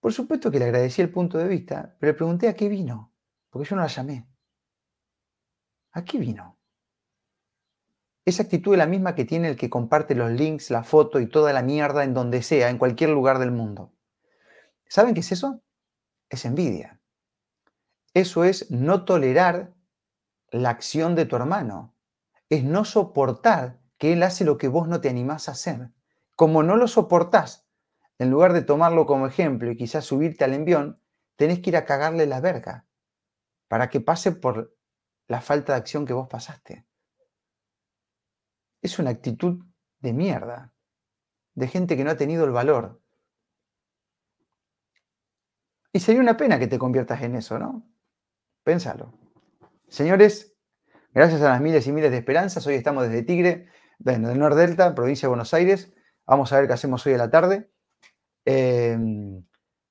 Por supuesto que le agradecí el punto de vista, pero le pregunté a qué vino, porque yo no la llamé. ¿A qué vino? Esa actitud es la misma que tiene el que comparte los links, la foto y toda la mierda en donde sea, en cualquier lugar del mundo. ¿Saben qué es eso? Es envidia. Eso es no tolerar la acción de tu hermano. Es no soportar que él hace lo que vos no te animás a hacer. Como no lo soportás, en lugar de tomarlo como ejemplo y quizás subirte al envión, tenés que ir a cagarle la verga para que pase por la falta de acción que vos pasaste. Es una actitud de mierda, de gente que no ha tenido el valor. Y sería una pena que te conviertas en eso, ¿no? Pénsalo. Señores, gracias a las miles y miles de esperanzas, hoy estamos desde Tigre, bueno, del Nordelta, provincia de Buenos Aires. Vamos a ver qué hacemos hoy a la tarde. Em,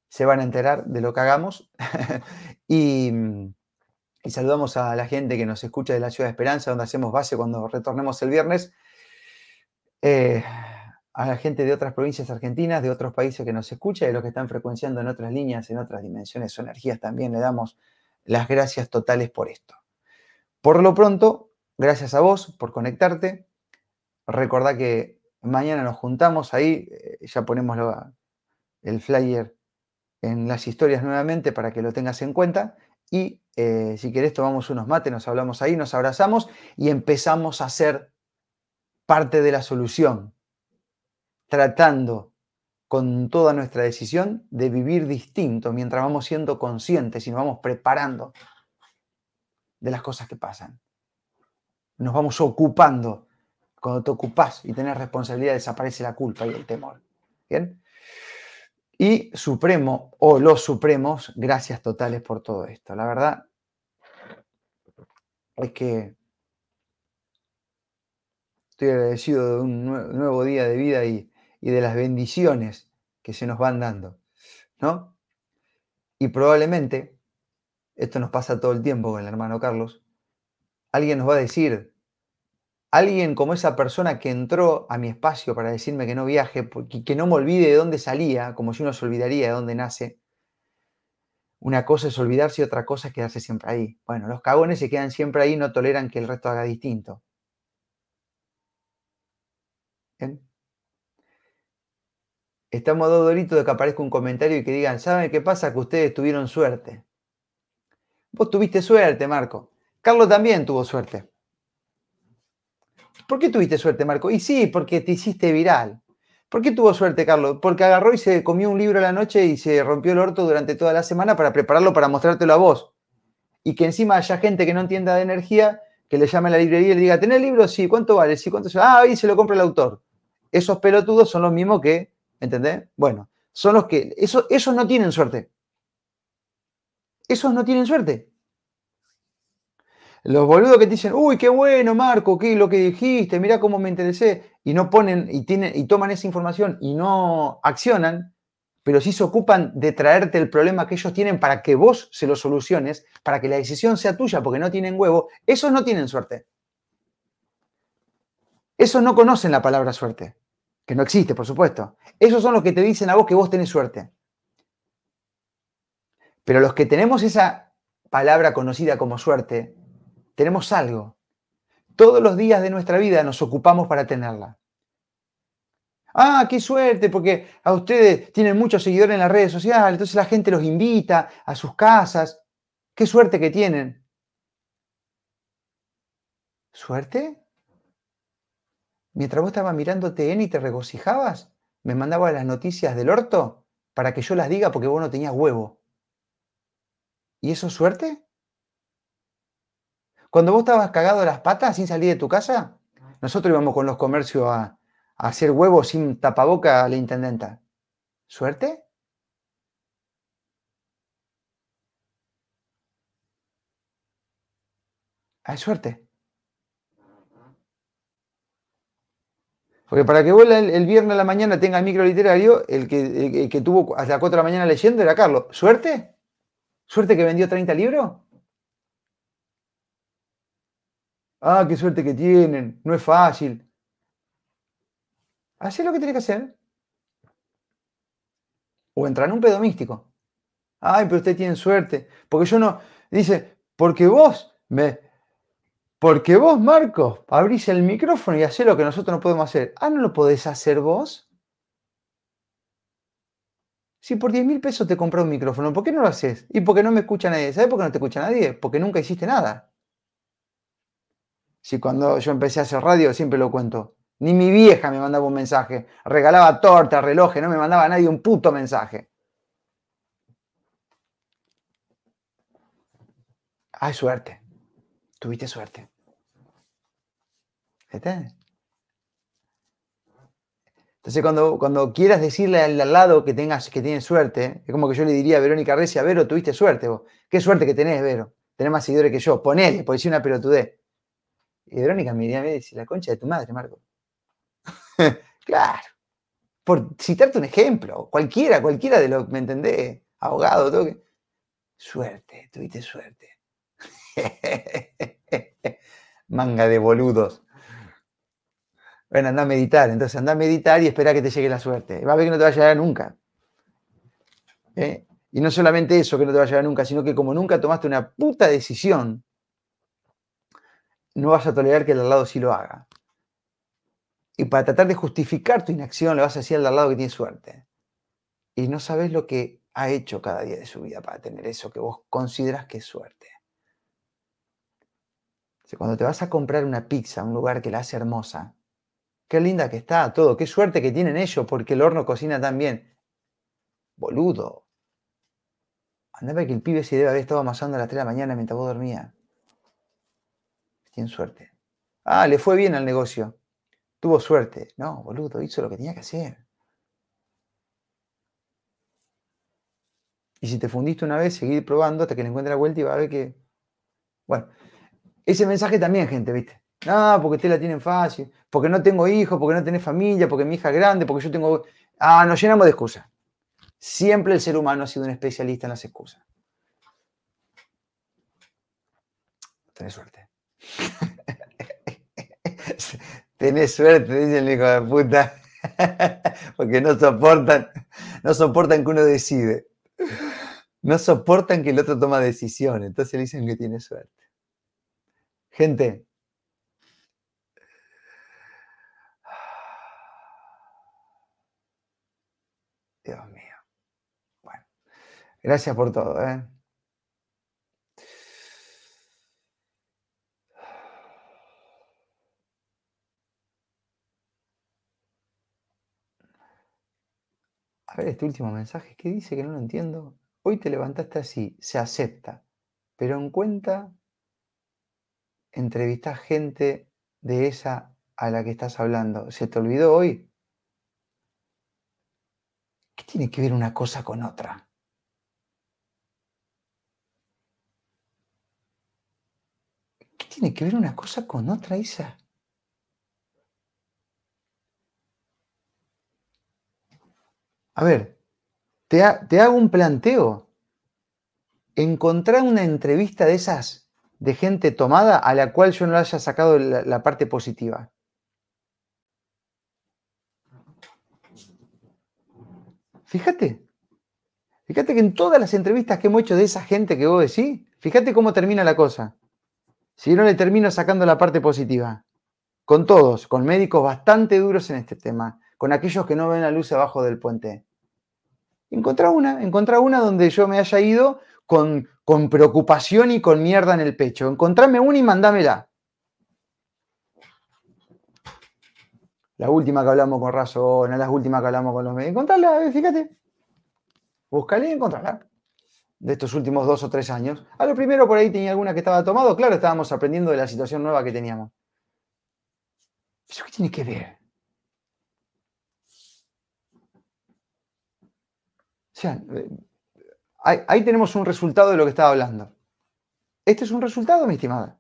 se van a enterar de lo que hagamos. y, saludamos a la gente que nos escucha de la Ciudad de Esperanza, donde hacemos base cuando retornemos el viernes. Eh, a la gente de otras provincias argentinas, de otros países que nos escucha y a los que están frecuenciando en otras líneas, en otras dimensiones o energías, también le damos las gracias totales por esto. Por lo pronto, gracias a vos por conectarte. Recordá que mañana nos juntamos ahí, eh, ya ponemos el flyer en las historias nuevamente para que lo tengas en cuenta. Y eh, si querés tomamos unos mates, nos hablamos ahí, nos abrazamos y empezamos a ser parte de la solución, tratando con toda nuestra decisión de vivir distinto mientras vamos siendo conscientes y nos vamos preparando de las cosas que pasan. Nos vamos ocupando cuando te ocupas y tenés responsabilidad, desaparece la culpa y el temor. ¿Bien? Y Supremo o los Supremos, gracias totales por todo esto. La verdad es que estoy agradecido de un nuevo día de vida y, y de las bendiciones que se nos van dando, ¿no? Y probablemente, esto nos pasa todo el tiempo con el hermano Carlos, alguien nos va a decir, alguien como esa persona que entró a mi espacio para decirme que no viaje, que no me olvide de dónde salía, como si uno se olvidaría de dónde nace. Una cosa es olvidarse y otra cosa es quedarse siempre ahí. Bueno, los cagones se quedan siempre ahí y no toleran que el resto haga distinto. Estamos dos doritos de que aparezca un comentario y que digan, ¿saben qué pasa? Que ustedes tuvieron suerte. Vos tuviste suerte, Marco. Carlos también tuvo suerte. ¿Por qué tuviste suerte, Marco? Y sí, porque te hiciste viral. ¿Por qué tuvo suerte, Carlos? Porque agarró y se comió un libro a la noche y se rompió el orto durante toda la semana para prepararlo para mostrártelo a vos. Y que encima haya gente que no entienda de energía, que le llame a la librería y le diga, ¿tenés libro? Sí, ¿cuánto vale? Sí, ¿cuánto? Ah, ahí se lo compra el autor. Esos pelotudos son los mismos que, ¿entendés? Bueno, son los que, eso, esos no tienen suerte. Esos no tienen suerte. Los boludos que te dicen, uy, qué bueno, Marco, qué lo que dijiste, mira cómo me interesé, y no ponen y, tienen, y toman esa información y no accionan, pero sí se ocupan de traerte el problema que ellos tienen para que vos se lo soluciones, para que la decisión sea tuya porque no tienen huevo, esos no tienen suerte. Esos no conocen la palabra suerte, que no existe, por supuesto. Esos son los que te dicen a vos que vos tenés suerte. Pero los que tenemos esa palabra conocida como suerte, tenemos algo. Todos los días de nuestra vida nos ocupamos para tenerla. Ah, qué suerte, porque a ustedes tienen muchos seguidores en las redes sociales, entonces la gente los invita a sus casas. Qué suerte que tienen. ¿Suerte? Mientras vos estabas mirando TN y te regocijabas, me mandaba las noticias del orto para que yo las diga porque vos no tenías huevo. ¿Y eso es suerte? Cuando vos estabas cagado de las patas sin salir de tu casa, nosotros íbamos con los comercios a, hacer huevos sin tapaboca a la intendenta. ¿Suerte? Hay suerte. Porque para que vos el, viernes a la mañana tenga el micro literario, el que, el que tuvo hasta las 4 de la mañana leyendo era Carlos. ¿Suerte? ¿Suerte que vendió 30 libros? Ah, qué suerte que tienen, no es fácil. Hacé lo que tenés que hacer. O entrar en un pedo místico. Ay, pero usted tiene suerte. Porque yo no. Dice, porque vos me. Porque vos, Marcos, abrís el micrófono y hacés lo que nosotros no podemos hacer. Ah, ¿no lo podés hacer vos? Si por 10 mil pesos te compré un micrófono, ¿por qué no lo haces? Y porque no me escucha nadie. ¿Sabes por qué no te escucha nadie? Porque nunca hiciste nada. Si cuando yo empecé a hacer radio, siempre lo cuento, ni mi vieja me mandaba un mensaje. Regalaba torta, relojes, no me mandaba nadie un puto mensaje. Hay suerte. Tuviste suerte. Entonces, cuando, cuando quieras decirle al, al lado que tengas que tiene suerte, es como que yo le diría a Verónica Recia, Vero, tuviste suerte vos. Qué suerte que tenés, Vero. Tenés más seguidores que yo. Ponele, por decir una pelotudez. Y Verónica me diría, me dice, la concha de tu madre, Marco. claro. Por citarte un ejemplo, cualquiera, cualquiera de los, ¿me entendés? Abogado, todo. Suerte, tuviste suerte. Manga de boludos. Bueno, anda a meditar, entonces anda a meditar y espera que te llegue la suerte. Va a ver que no te va a llegar nunca. ¿Eh? Y no solamente eso que no te va a llegar nunca, sino que como nunca tomaste una puta decisión, no vas a tolerar que el al lado sí lo haga. Y para tratar de justificar tu inacción, le vas a decir al lado que tiene suerte. Y no sabes lo que ha hecho cada día de su vida para tener eso que vos consideras que es suerte. Cuando te vas a comprar una pizza a un lugar que la hace hermosa, qué linda que está, todo, qué suerte que tienen ellos porque el horno cocina tan bien. Boludo. Andaba que el pibe se debe haber estado amasando a las 3 de la mañana mientras vos dormías. Tienen suerte. Ah, le fue bien al negocio. Tuvo suerte. No, boludo, hizo lo que tenía que hacer. Y si te fundiste una vez, seguir probando hasta que le encuentre la vuelta y va a ver que. Bueno, ese mensaje también, gente, ¿viste? No, porque ustedes la tienen fácil, porque no tengo hijos, porque no tenés familia, porque mi hija es grande, porque yo tengo. Ah, nos llenamos de excusas. Siempre el ser humano ha sido un especialista en las excusas. Tenés suerte. Tenés suerte, dice el hijo de puta. Porque no soportan, no soportan que uno decide. No soportan que el otro toma decisiones. Entonces le dicen que tiene suerte. Gente. Dios mío. Bueno. Gracias por todo, ¿eh? A ver este último mensaje, ¿qué dice que no lo entiendo? Hoy te levantaste así, se acepta, pero en cuenta entrevistas gente de esa a la que estás hablando. ¿Se te olvidó hoy? ¿Qué tiene que ver una cosa con otra? ¿Qué tiene que ver una cosa con otra, Isa? A ver, te, te hago un planteo. Encontrar una entrevista de esas de gente tomada a la cual yo no haya sacado la, la parte positiva. Fíjate, fíjate que en todas las entrevistas que hemos hecho de esa gente que vos decís, fíjate cómo termina la cosa. Si yo no le termino sacando la parte positiva, con todos, con médicos bastante duros en este tema, con aquellos que no ven la luz abajo del puente. Encontrá una, encontrá una donde yo me haya ido con, con preocupación y con mierda en el pecho. Encontrame una y mandámela. La última que hablamos con Razón, la última que hablamos con los medios. Encontrala, fíjate. Búscala y encontrala. De estos últimos dos o tres años. A lo primero por ahí tenía alguna que estaba tomado. Claro, estábamos aprendiendo de la situación nueva que teníamos. ¿Eso qué tiene que ver? Ahí, ahí, tenemos un resultado de lo que estaba hablando. Este es un resultado, mi estimada.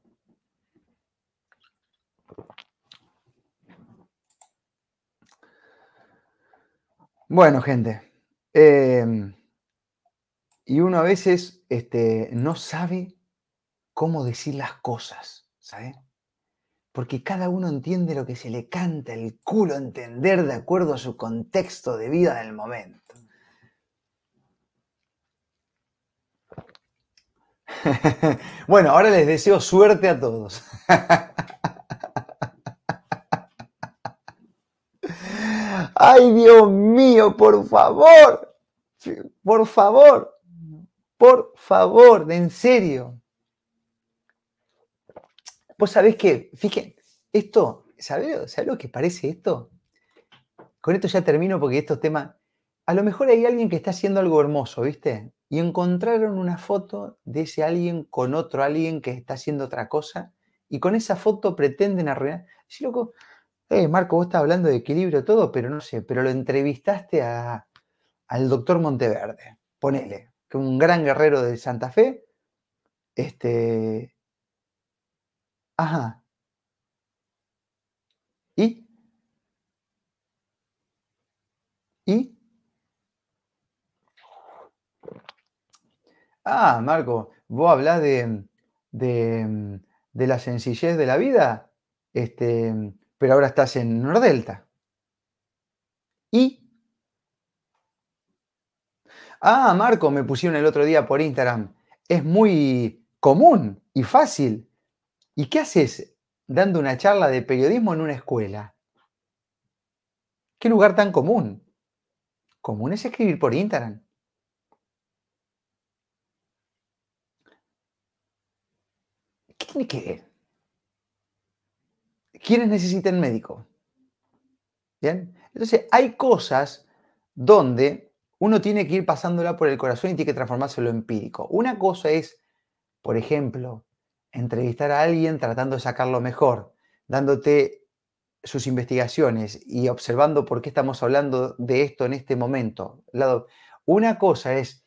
Bueno, gente. Eh, y uno a veces este, no sabe cómo decir las cosas, ¿sabes? porque cada uno entiende lo que se le canta el culo entender de acuerdo a su contexto de vida del momento. bueno, ahora les deseo suerte a todos. Ay, Dios mío, por favor. Por favor. Por favor, en serio. Vos sabés que, fíjense, esto, ¿sabés, lo que parece esto? Con esto ya termino porque estos temas, a lo mejor hay alguien que está haciendo algo hermoso, ¿viste? Y encontraron una foto de ese alguien con otro alguien que está haciendo otra cosa y con esa foto pretenden arruinar. Sí, loco, eh, Marco, vos estás hablando de equilibrio todo, pero no sé, pero lo entrevistaste al doctor Monteverde, ponele, que un gran guerrero de Santa Fe, este, ajá, ¿y? ¿Y? Ah, Marco, vos hablás de, de, de la sencillez de la vida, este, pero ahora estás en Nordelta. ¿Y? Ah, Marco, me pusieron el otro día por Instagram. Es muy común y fácil. ¿Y qué haces dando una charla de periodismo en una escuela? ¿Qué lugar tan común? Común es escribir por Instagram. ¿Qué tiene que? ¿Quiénes necesitan médico? ¿Bien? Entonces, hay cosas donde uno tiene que ir pasándola por el corazón y tiene que transformarse en lo empírico. Una cosa es, por ejemplo, entrevistar a alguien tratando de sacarlo mejor, dándote sus investigaciones y observando por qué estamos hablando de esto en este momento. Una cosa es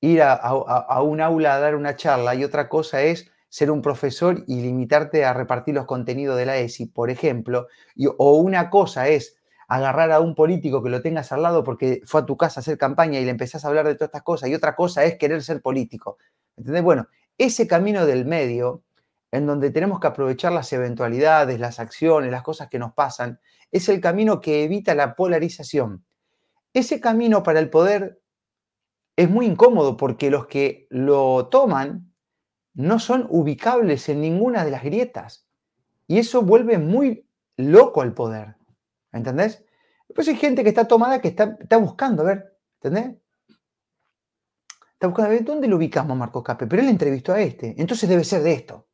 ir a un aula a dar una charla y otra cosa es ser un profesor y limitarte a repartir los contenidos de la ESI, por ejemplo, o una cosa es agarrar a un político que lo tengas al lado porque fue a tu casa a hacer campaña y le empezás a hablar de todas estas cosas, y otra cosa es querer ser político. ¿Entendés? Bueno, ese camino del medio, en donde tenemos que aprovechar las eventualidades, las acciones, las cosas que nos pasan, es el camino que evita la polarización. Ese camino para el poder es muy incómodo porque los que lo toman no son ubicables en ninguna de las grietas. Y eso vuelve muy loco al poder. ¿Entendés? Pues hay gente que está tomada que está, buscando, a ver, ¿entendés? Está buscando a ver dónde lo ubicamos a Marcos Cape, pero él entrevistó a este, entonces debe ser de esto.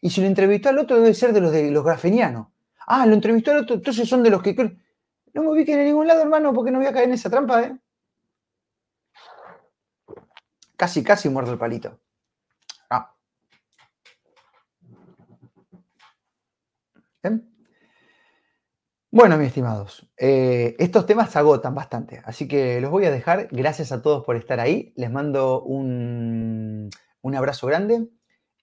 Y si lo entrevistó al otro, debe ser de los de los grafenianos. Ah, lo entrevistó al otro, entonces son de los que. No me ubiquen en ningún lado, hermano, porque no voy a caer en esa trampa, ¿eh? Casi, casi muerto el palito. Bueno, mis estimados, eh, estos temas se agotan bastante, así que los voy a dejar. Gracias a todos por estar ahí. Les mando un, un abrazo grande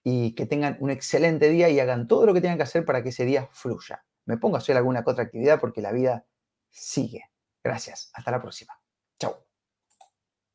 y que tengan un excelente día y hagan todo lo que tengan que hacer para que ese día fluya. Me pongo a hacer alguna otra actividad porque la vida sigue. Gracias. Hasta la próxima. Chao.